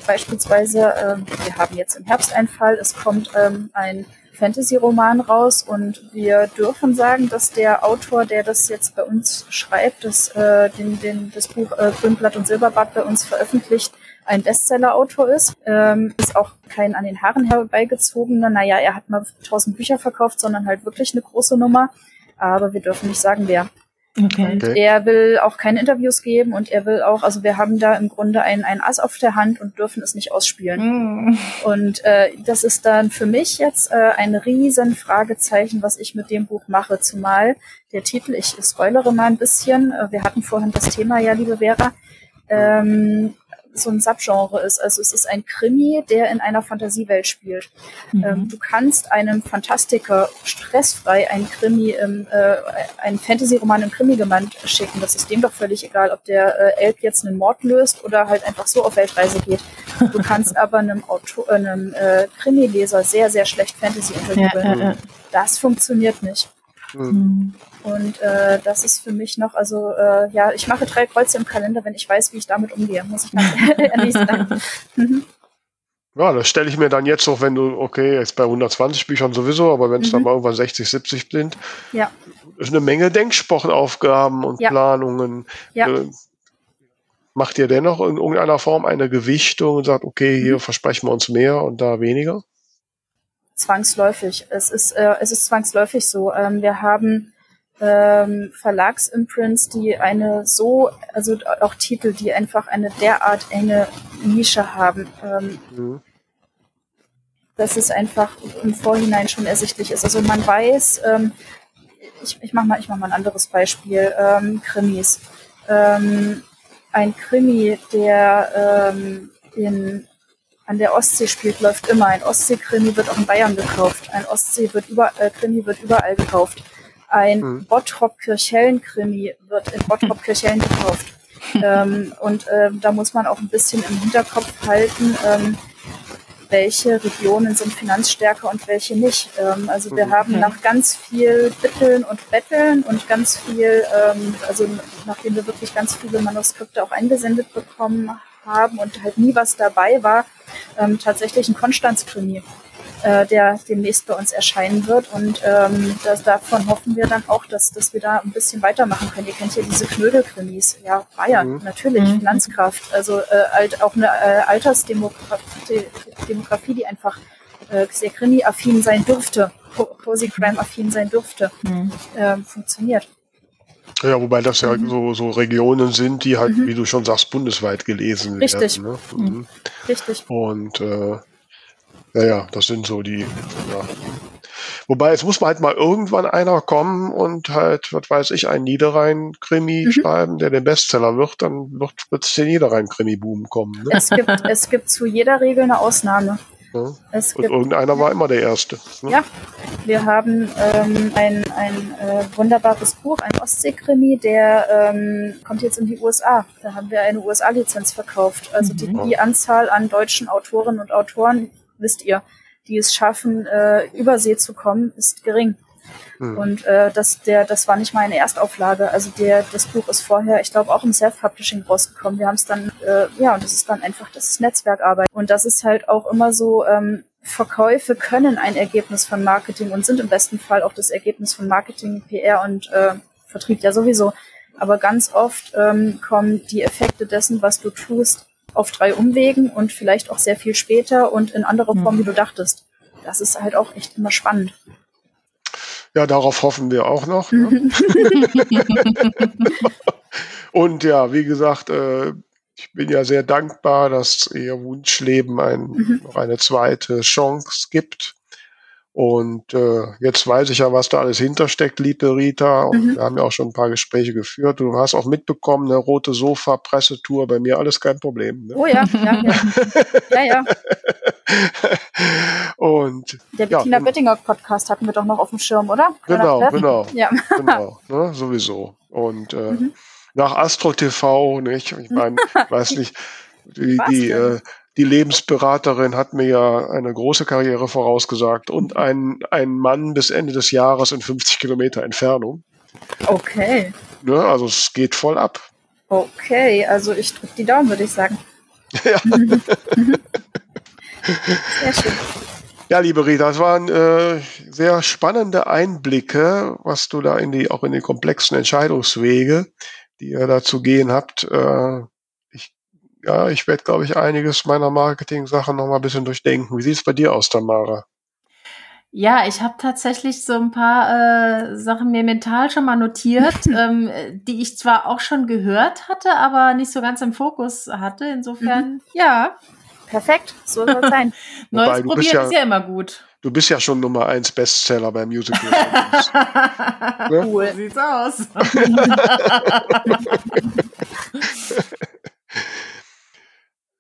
beispielsweise, äh, wir haben jetzt im Herbst einen Fall, es kommt ähm, ein Fantasy-Roman raus und wir dürfen sagen, dass der Autor, der das jetzt bei uns schreibt, das, äh, den, den, das Buch äh, Grünblatt und Silberbad bei uns veröffentlicht, ein Bestseller-Autor ist. Ähm, ist auch kein an den Haaren herbeigezogener, naja, er hat mal tausend Bücher verkauft, sondern halt wirklich eine große Nummer. Aber wir dürfen nicht sagen, wer. Okay. Und er will auch keine Interviews geben und er will auch, also wir haben da im Grunde ein, ein Ass auf der Hand und dürfen es nicht ausspielen. Mm. Und äh, das ist dann für mich jetzt äh, ein riesen Fragezeichen, was ich mit dem Buch mache. Zumal der Titel, ich spoilere mal ein bisschen, äh, wir hatten vorhin das Thema ja, liebe Vera, ähm, so ein Subgenre ist. Also es ist ein Krimi, der in einer Fantasiewelt spielt. Mhm. Ähm, du kannst einem Fantastiker stressfrei einen Krimi, im, äh, einen Fantasy-Roman im Krimi-Gewand schicken. Das ist dem doch völlig egal, ob der äh, Elb jetzt einen Mord löst oder halt einfach so auf Weltreise geht. Du kannst aber einem, Auto, äh, einem äh, Krimi-Leser sehr, sehr schlecht Fantasy interviewen. Ja, ja, ja. Das funktioniert nicht. Mhm. Und äh, das ist für mich noch, also äh, ja, ich mache drei Kreuze im Kalender, wenn ich weiß, wie ich damit umgehe, muss ich ganz ehrlich sagen. Mhm. Ja, das stelle ich mir dann jetzt auch, wenn du, okay, jetzt bei 120 Büchern sowieso, aber wenn es mhm. dann mal irgendwann 60, 70 sind, ja. ist eine Menge Denksportaufgaben und ja. Planungen. Ja. Äh, macht ihr dennoch in irgendeiner Form eine Gewichtung und sagt, okay, hier mhm. versprechen wir uns mehr und da weniger? Zwangsläufig. Es ist, äh, es ist zwangsläufig so. Ähm, wir haben ähm, Verlagsimprints, die eine so, also auch Titel, die einfach eine derart enge Nische haben, ähm, mhm. dass es einfach im Vorhinein schon ersichtlich ist. Also man weiß, ähm, ich, ich mache mal, ich mach mal ein anderes Beispiel, ähm, Krimis. Ähm, ein Krimi, der ähm, in an der Ostsee spielt, läuft immer. Ein Ostsee-Krimi wird auch in Bayern gekauft. Ein Ostsee wird über, äh, Krimi wird überall gekauft. Ein mhm. Bottrop-Kirchhellen-Krimi wird in Bottrop-Kirchhellen gekauft. ähm, und äh, da muss man auch ein bisschen im Hinterkopf halten, ähm, welche Regionen sind finanzstärker und welche nicht. Ähm, also wir haben mhm. nach ganz viel Bitteln und Betteln und ganz viel, ähm, also nachdem wir wirklich ganz viele Manuskripte auch eingesendet bekommen haben und halt nie was dabei war, ähm, tatsächlich ein Konstanzkrimi äh, der demnächst bei uns erscheinen wird. Und ähm, das, davon hoffen wir dann auch, dass, dass wir da ein bisschen weitermachen können. Ihr kennt ja diese Knödelkrimis. Ja, Bayern, mhm. natürlich, mhm. Finanzkraft. Also äh, alt, auch eine äh, Altersdemografie, die einfach äh, sehr krimi-affin sein dürfte, Cozy Crime-affin sein dürfte, mhm. äh, funktioniert. Ja, wobei das ja mhm. so, so Regionen sind, die halt, mhm. wie du schon sagst, bundesweit gelesen Richtig. werden. Ne? Mhm. Richtig. Und äh, ja, ja, das sind so die, ja. Wobei, jetzt muss man halt mal irgendwann einer kommen und halt, was weiß ich, einen Niederrhein-Krimi mhm. schreiben, der den Bestseller wird, dann wird plötzlich der Niederrhein-Krimi-Boom kommen. Ne? Es, gibt, es gibt zu jeder Regel eine Ausnahme. Ja. Es und irgendeiner war immer der Erste. Ne? Ja, wir haben ähm, ein, ein äh, wunderbares Buch, ein Ostsee-Krimi, der ähm, kommt jetzt in die USA. Da haben wir eine USA-Lizenz verkauft. Also die, mhm. die Anzahl an deutschen Autorinnen und Autoren wisst ihr, die es schaffen, äh, übersee zu kommen, ist gering. Mhm. Und äh, das, der, das war nicht mal eine Erstauflage. Also der, das Buch ist vorher, ich glaube, auch im Self-Publishing rausgekommen. Wir haben es dann, äh, ja, und das ist dann einfach, das ist Netzwerkarbeit. Und das ist halt auch immer so, ähm, Verkäufe können ein Ergebnis von Marketing und sind im besten Fall auch das Ergebnis von Marketing, PR und äh, Vertrieb ja sowieso. Aber ganz oft ähm, kommen die Effekte dessen, was du tust, auf drei Umwegen und vielleicht auch sehr viel später und in anderer Form, mhm. wie du dachtest. Das ist halt auch echt immer spannend. Ja, darauf hoffen wir auch noch. Ne? und ja, wie gesagt, äh, ich bin ja sehr dankbar, dass ihr Wunschleben ein, mhm. noch eine zweite Chance gibt. Und äh, jetzt weiß ich ja, was da alles hintersteckt, liebe Rita. Und mhm. wir haben ja auch schon ein paar Gespräche geführt. Du hast auch mitbekommen, eine rote Sofa-Pressetour, bei mir alles kein Problem. Ne? Oh ja, ja, ja. ja, ja. Und der Bettina ja, Bettinger Podcast hatten wir doch noch auf dem Schirm, oder? Genau, genau, ja. genau, ne, sowieso. Und äh, mhm. nach Astro TV, nicht? Ich meine, weiß nicht, die, die äh, die Lebensberaterin hat mir ja eine große Karriere vorausgesagt und ein, ein Mann bis Ende des Jahres in 50 Kilometer Entfernung. Okay. Ne, also es geht voll ab. Okay, also ich drücke die Daumen, würde ich sagen. ja. Sehr schön. Ja, liebe Rita, das waren äh, sehr spannende Einblicke, was du da in die, auch in die komplexen Entscheidungswege, die ihr da zu gehen habt, äh, ja, ich werde, glaube ich, einiges meiner Marketing-Sachen noch mal ein bisschen durchdenken. Wie sieht es bei dir aus, Tamara? Ja, ich habe tatsächlich so ein paar äh, Sachen mir mental schon mal notiert, ähm, die ich zwar auch schon gehört hatte, aber nicht so ganz im Fokus hatte. Insofern, mhm. ja. Perfekt, so soll es sein. Neues Wobei, probieren ja, ist ja immer gut. Du bist ja schon Nummer eins Bestseller beim Musical. ne? Cool, sieht's aus.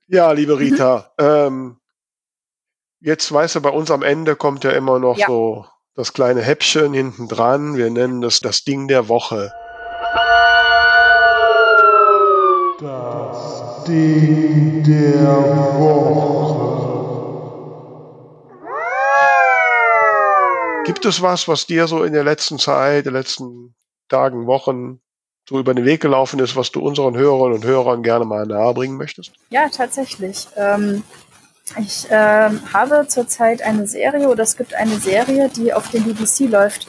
Ja, liebe. Rita, ähm, jetzt weißt du, bei uns am Ende kommt ja immer noch ja. so das kleine Häppchen hinten dran. Wir nennen das das Ding der Woche. Ding der Woche. Gibt es was, was dir so in der letzten Zeit, den letzten Tagen, Wochen so über den Weg gelaufen ist, was du unseren Hörern und Hörern gerne mal nahebringen möchtest? Ja, tatsächlich. Ähm, ich ähm, habe zurzeit eine Serie oder es gibt eine Serie, die auf dem BBC läuft,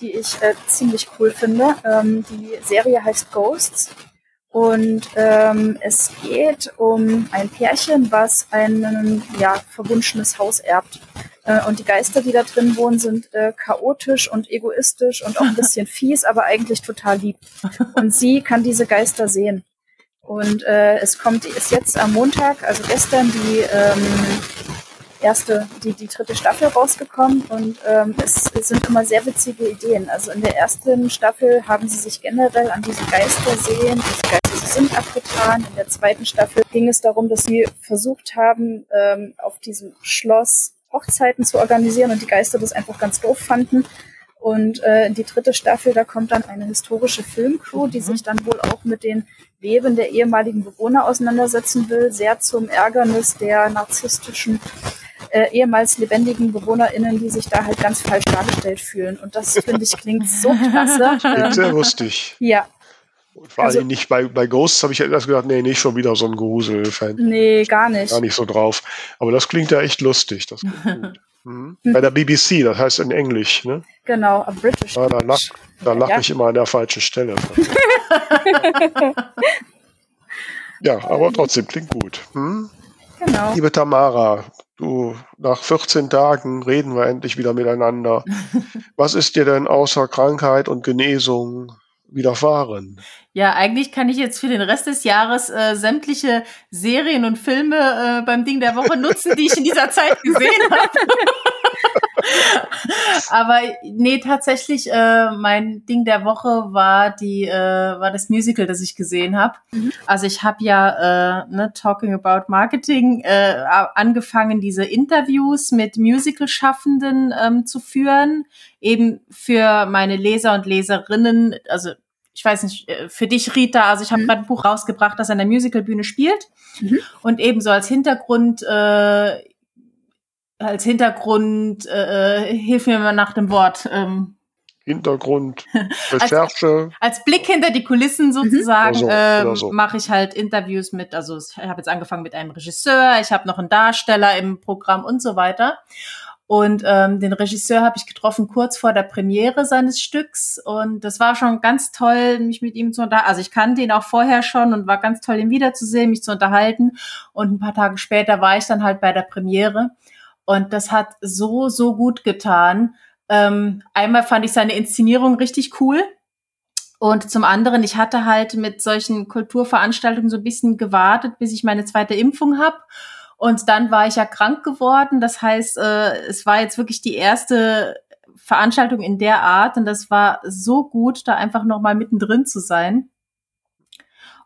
die ich äh, ziemlich cool finde. Ähm, die Serie heißt Ghosts und ähm, es geht um ein Pärchen, was ein ja, verwunschenes Haus erbt. Äh, und die Geister, die da drin wohnen, sind äh, chaotisch und egoistisch und auch ein bisschen fies, aber eigentlich total lieb. Und sie kann diese Geister sehen. Und äh, es kommt, ist jetzt am Montag, also gestern, die ähm, erste, die, die dritte Staffel rausgekommen und ähm, es, es sind immer sehr witzige Ideen. Also in der ersten Staffel haben sie sich generell an diese Geister sehen, diese Geister sind abgetan. In der zweiten Staffel ging es darum, dass sie versucht haben, ähm, auf diesem Schloss Hochzeiten zu organisieren und die Geister das einfach ganz doof fanden. Und äh, die dritte Staffel, da kommt dann eine historische Filmcrew, die mhm. sich dann wohl auch mit den Leben der ehemaligen Bewohner auseinandersetzen will, sehr zum Ärgernis der narzisstischen äh, ehemals lebendigen BewohnerInnen, die sich da halt ganz falsch dargestellt fühlen. Und das finde ich klingt so klasse. Klingt sehr lustig. Ja, und vor also, allem nicht bei, bei Ghosts habe ich ja erst gedacht, nee, nicht schon wieder so ein Grusel-Fan. Nee, gar nicht. Gar nicht so drauf. Aber das klingt ja echt lustig. Das gut. Mhm. Bei der BBC, das heißt in Englisch, ne? Genau, a British. Ja, da lache lach ja. ich immer an der falschen Stelle. ja, aber trotzdem klingt gut. Hm? Genau. Liebe Tamara, du, nach 14 Tagen reden wir endlich wieder miteinander. Was ist dir denn außer Krankheit und Genesung widerfahren? Ja, eigentlich kann ich jetzt für den Rest des Jahres äh, sämtliche Serien und Filme äh, beim Ding der Woche nutzen, die ich in dieser Zeit gesehen habe. Aber nee, tatsächlich, äh, mein Ding der Woche war die, äh, war das Musical, das ich gesehen habe. Mhm. Also ich habe ja, äh, ne, Talking About Marketing, äh, angefangen, diese Interviews mit Musical-Schaffenden ähm, zu führen, eben für meine Leser und Leserinnen, also ich weiß nicht, äh, für dich, Rita, also ich habe mhm. gerade ein Buch rausgebracht, das an der Musicalbühne spielt. Mhm. Und ebenso als Hintergrund äh, als Hintergrund, äh, äh, hilf mir mal nach dem Wort. Ähm, Hintergrund, Recherche. als, als, Blick hinter die Kulissen sozusagen mhm. ähm, so. mache ich halt Interviews mit, also ich habe jetzt angefangen mit einem Regisseur, ich habe noch einen Darsteller im Programm und so weiter. Und ähm, den Regisseur habe ich getroffen kurz vor der Premiere seines Stücks und das war schon ganz toll, mich mit ihm zu unterhalten. Also ich kannte ihn auch vorher schon und war ganz toll, ihn wiederzusehen, mich zu unterhalten. Und ein paar Tage später war ich dann halt bei der Premiere. Und das hat so, so gut getan. Ähm, einmal fand ich seine Inszenierung richtig cool. Und zum anderen, ich hatte halt mit solchen Kulturveranstaltungen so ein bisschen gewartet, bis ich meine zweite Impfung habe. Und dann war ich ja krank geworden. Das heißt, äh, es war jetzt wirklich die erste Veranstaltung in der Art. Und das war so gut, da einfach noch mal mittendrin zu sein.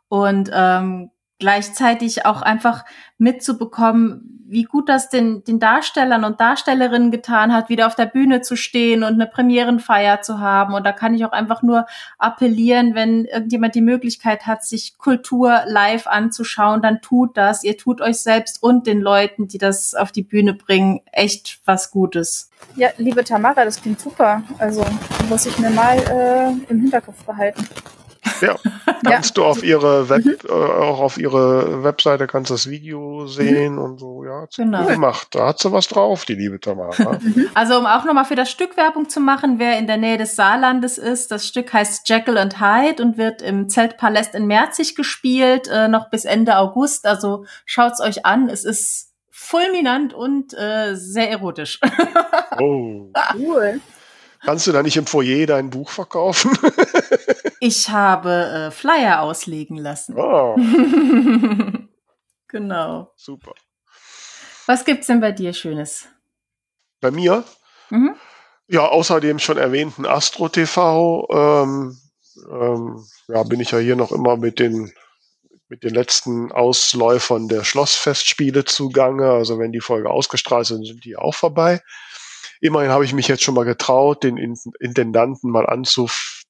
Und ähm, gleichzeitig auch einfach mitzubekommen, wie gut das den, den Darstellern und Darstellerinnen getan hat, wieder auf der Bühne zu stehen und eine Premierenfeier zu haben. Und da kann ich auch einfach nur appellieren, wenn irgendjemand die Möglichkeit hat, sich Kultur live anzuschauen, dann tut das. Ihr tut euch selbst und den Leuten, die das auf die Bühne bringen, echt was Gutes. Ja, liebe Tamara, das klingt super. Also muss ich mir mal äh, im Hinterkopf behalten. Ja, kannst ja. du auf ihre Web, mhm. äh, auch auf ihre Webseite kannst das Video sehen mhm. und so, ja, genau. gemacht. Da hat sie was drauf, die liebe Tamara. Mhm. also um auch nochmal für das Stück Werbung zu machen, wer in der Nähe des Saarlandes ist, das Stück heißt Jekyll and Hyde und wird im Zeltpaläst in Merzig gespielt, äh, noch bis Ende August. Also schaut's euch an, es ist fulminant und äh, sehr erotisch. oh. Cool. Kannst du da nicht im Foyer dein Buch verkaufen? Ich habe äh, Flyer auslegen lassen. Oh. genau. Super. Was gibt's denn bei dir Schönes? Bei mir? Mhm. Ja, außerdem schon erwähnten Astro TV. Ähm, ähm, ja, bin ich ja hier noch immer mit den mit den letzten Ausläufern der Schlossfestspiele zugange. Also wenn die Folge ausgestrahlt sind, sind die auch vorbei. Immerhin habe ich mich jetzt schon mal getraut, den Intendanten mal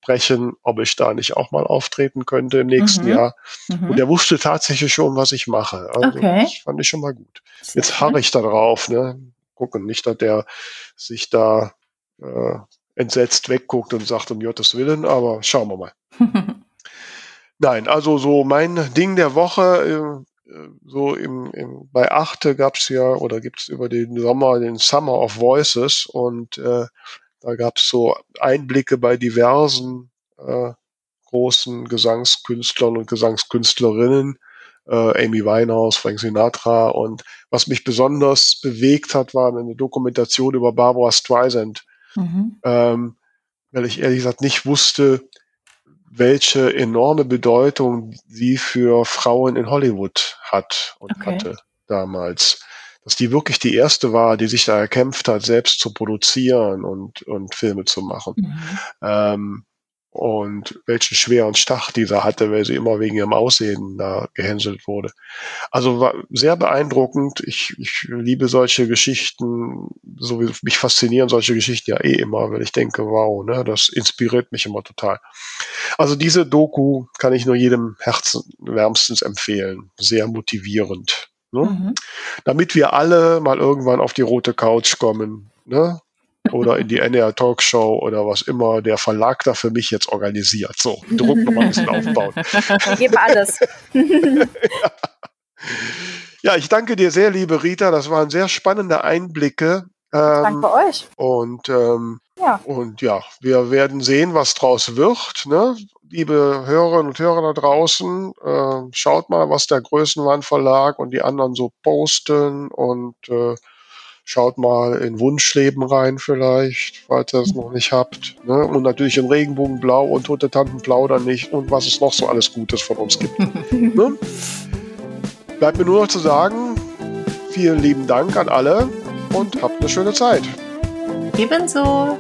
anzusprechen, ob ich da nicht auch mal auftreten könnte im nächsten mhm. Jahr. Mhm. Und er wusste tatsächlich schon, was ich mache. Also okay. das fand ich schon mal gut. Sehr jetzt harre ich da drauf, ne? Gucken, nicht, dass der sich da äh, entsetzt wegguckt und sagt, um Gottes Willen, aber schauen wir mal. Nein, also so mein Ding der Woche, äh, so im, im, bei Achte gab es ja oder gibt es über den Sommer den Summer of Voices und äh, da gab es so Einblicke bei diversen äh, großen Gesangskünstlern und Gesangskünstlerinnen, äh, Amy Winehouse, Frank Sinatra und was mich besonders bewegt hat, war eine Dokumentation über Barbara Streisand, mhm. ähm, weil ich ehrlich gesagt nicht wusste, welche enorme Bedeutung sie für Frauen in Hollywood hat und okay. hatte damals. Dass die wirklich die erste war, die sich da erkämpft hat, selbst zu produzieren und, und Filme zu machen. Mhm. Ähm, und welchen schweren Stach dieser hatte, weil sie immer wegen ihrem Aussehen da gehänselt wurde. Also war sehr beeindruckend. Ich, ich liebe solche Geschichten, so wie mich faszinieren solche Geschichten ja eh immer, weil ich denke, wow, ne, das inspiriert mich immer total. Also diese Doku kann ich nur jedem Herzen wärmstens empfehlen. Sehr motivierend. Ne? Mhm. Damit wir alle mal irgendwann auf die rote Couch kommen. Ne? oder in die NR Talkshow oder was immer der Verlag da für mich jetzt organisiert. So, Druck noch mal ein bisschen aufbauen. Gebe alles. ja. ja, ich danke dir sehr, liebe Rita. Das waren sehr spannende Einblicke. Ähm, danke euch. Und, ähm, ja. und ja, wir werden sehen, was draus wird. Ne? Liebe Hörerinnen und Hörer da draußen, äh, schaut mal, was der Größenwand Verlag und die anderen so posten und äh, Schaut mal in Wunschleben rein vielleicht, falls ihr es noch nicht habt. Ne? Und natürlich in Regenbogenblau und Tote Tanten plaudern nicht und was es noch so alles Gutes von uns gibt. ne? Bleibt mir nur noch zu sagen, vielen lieben Dank an alle und habt eine schöne Zeit. Ebenso.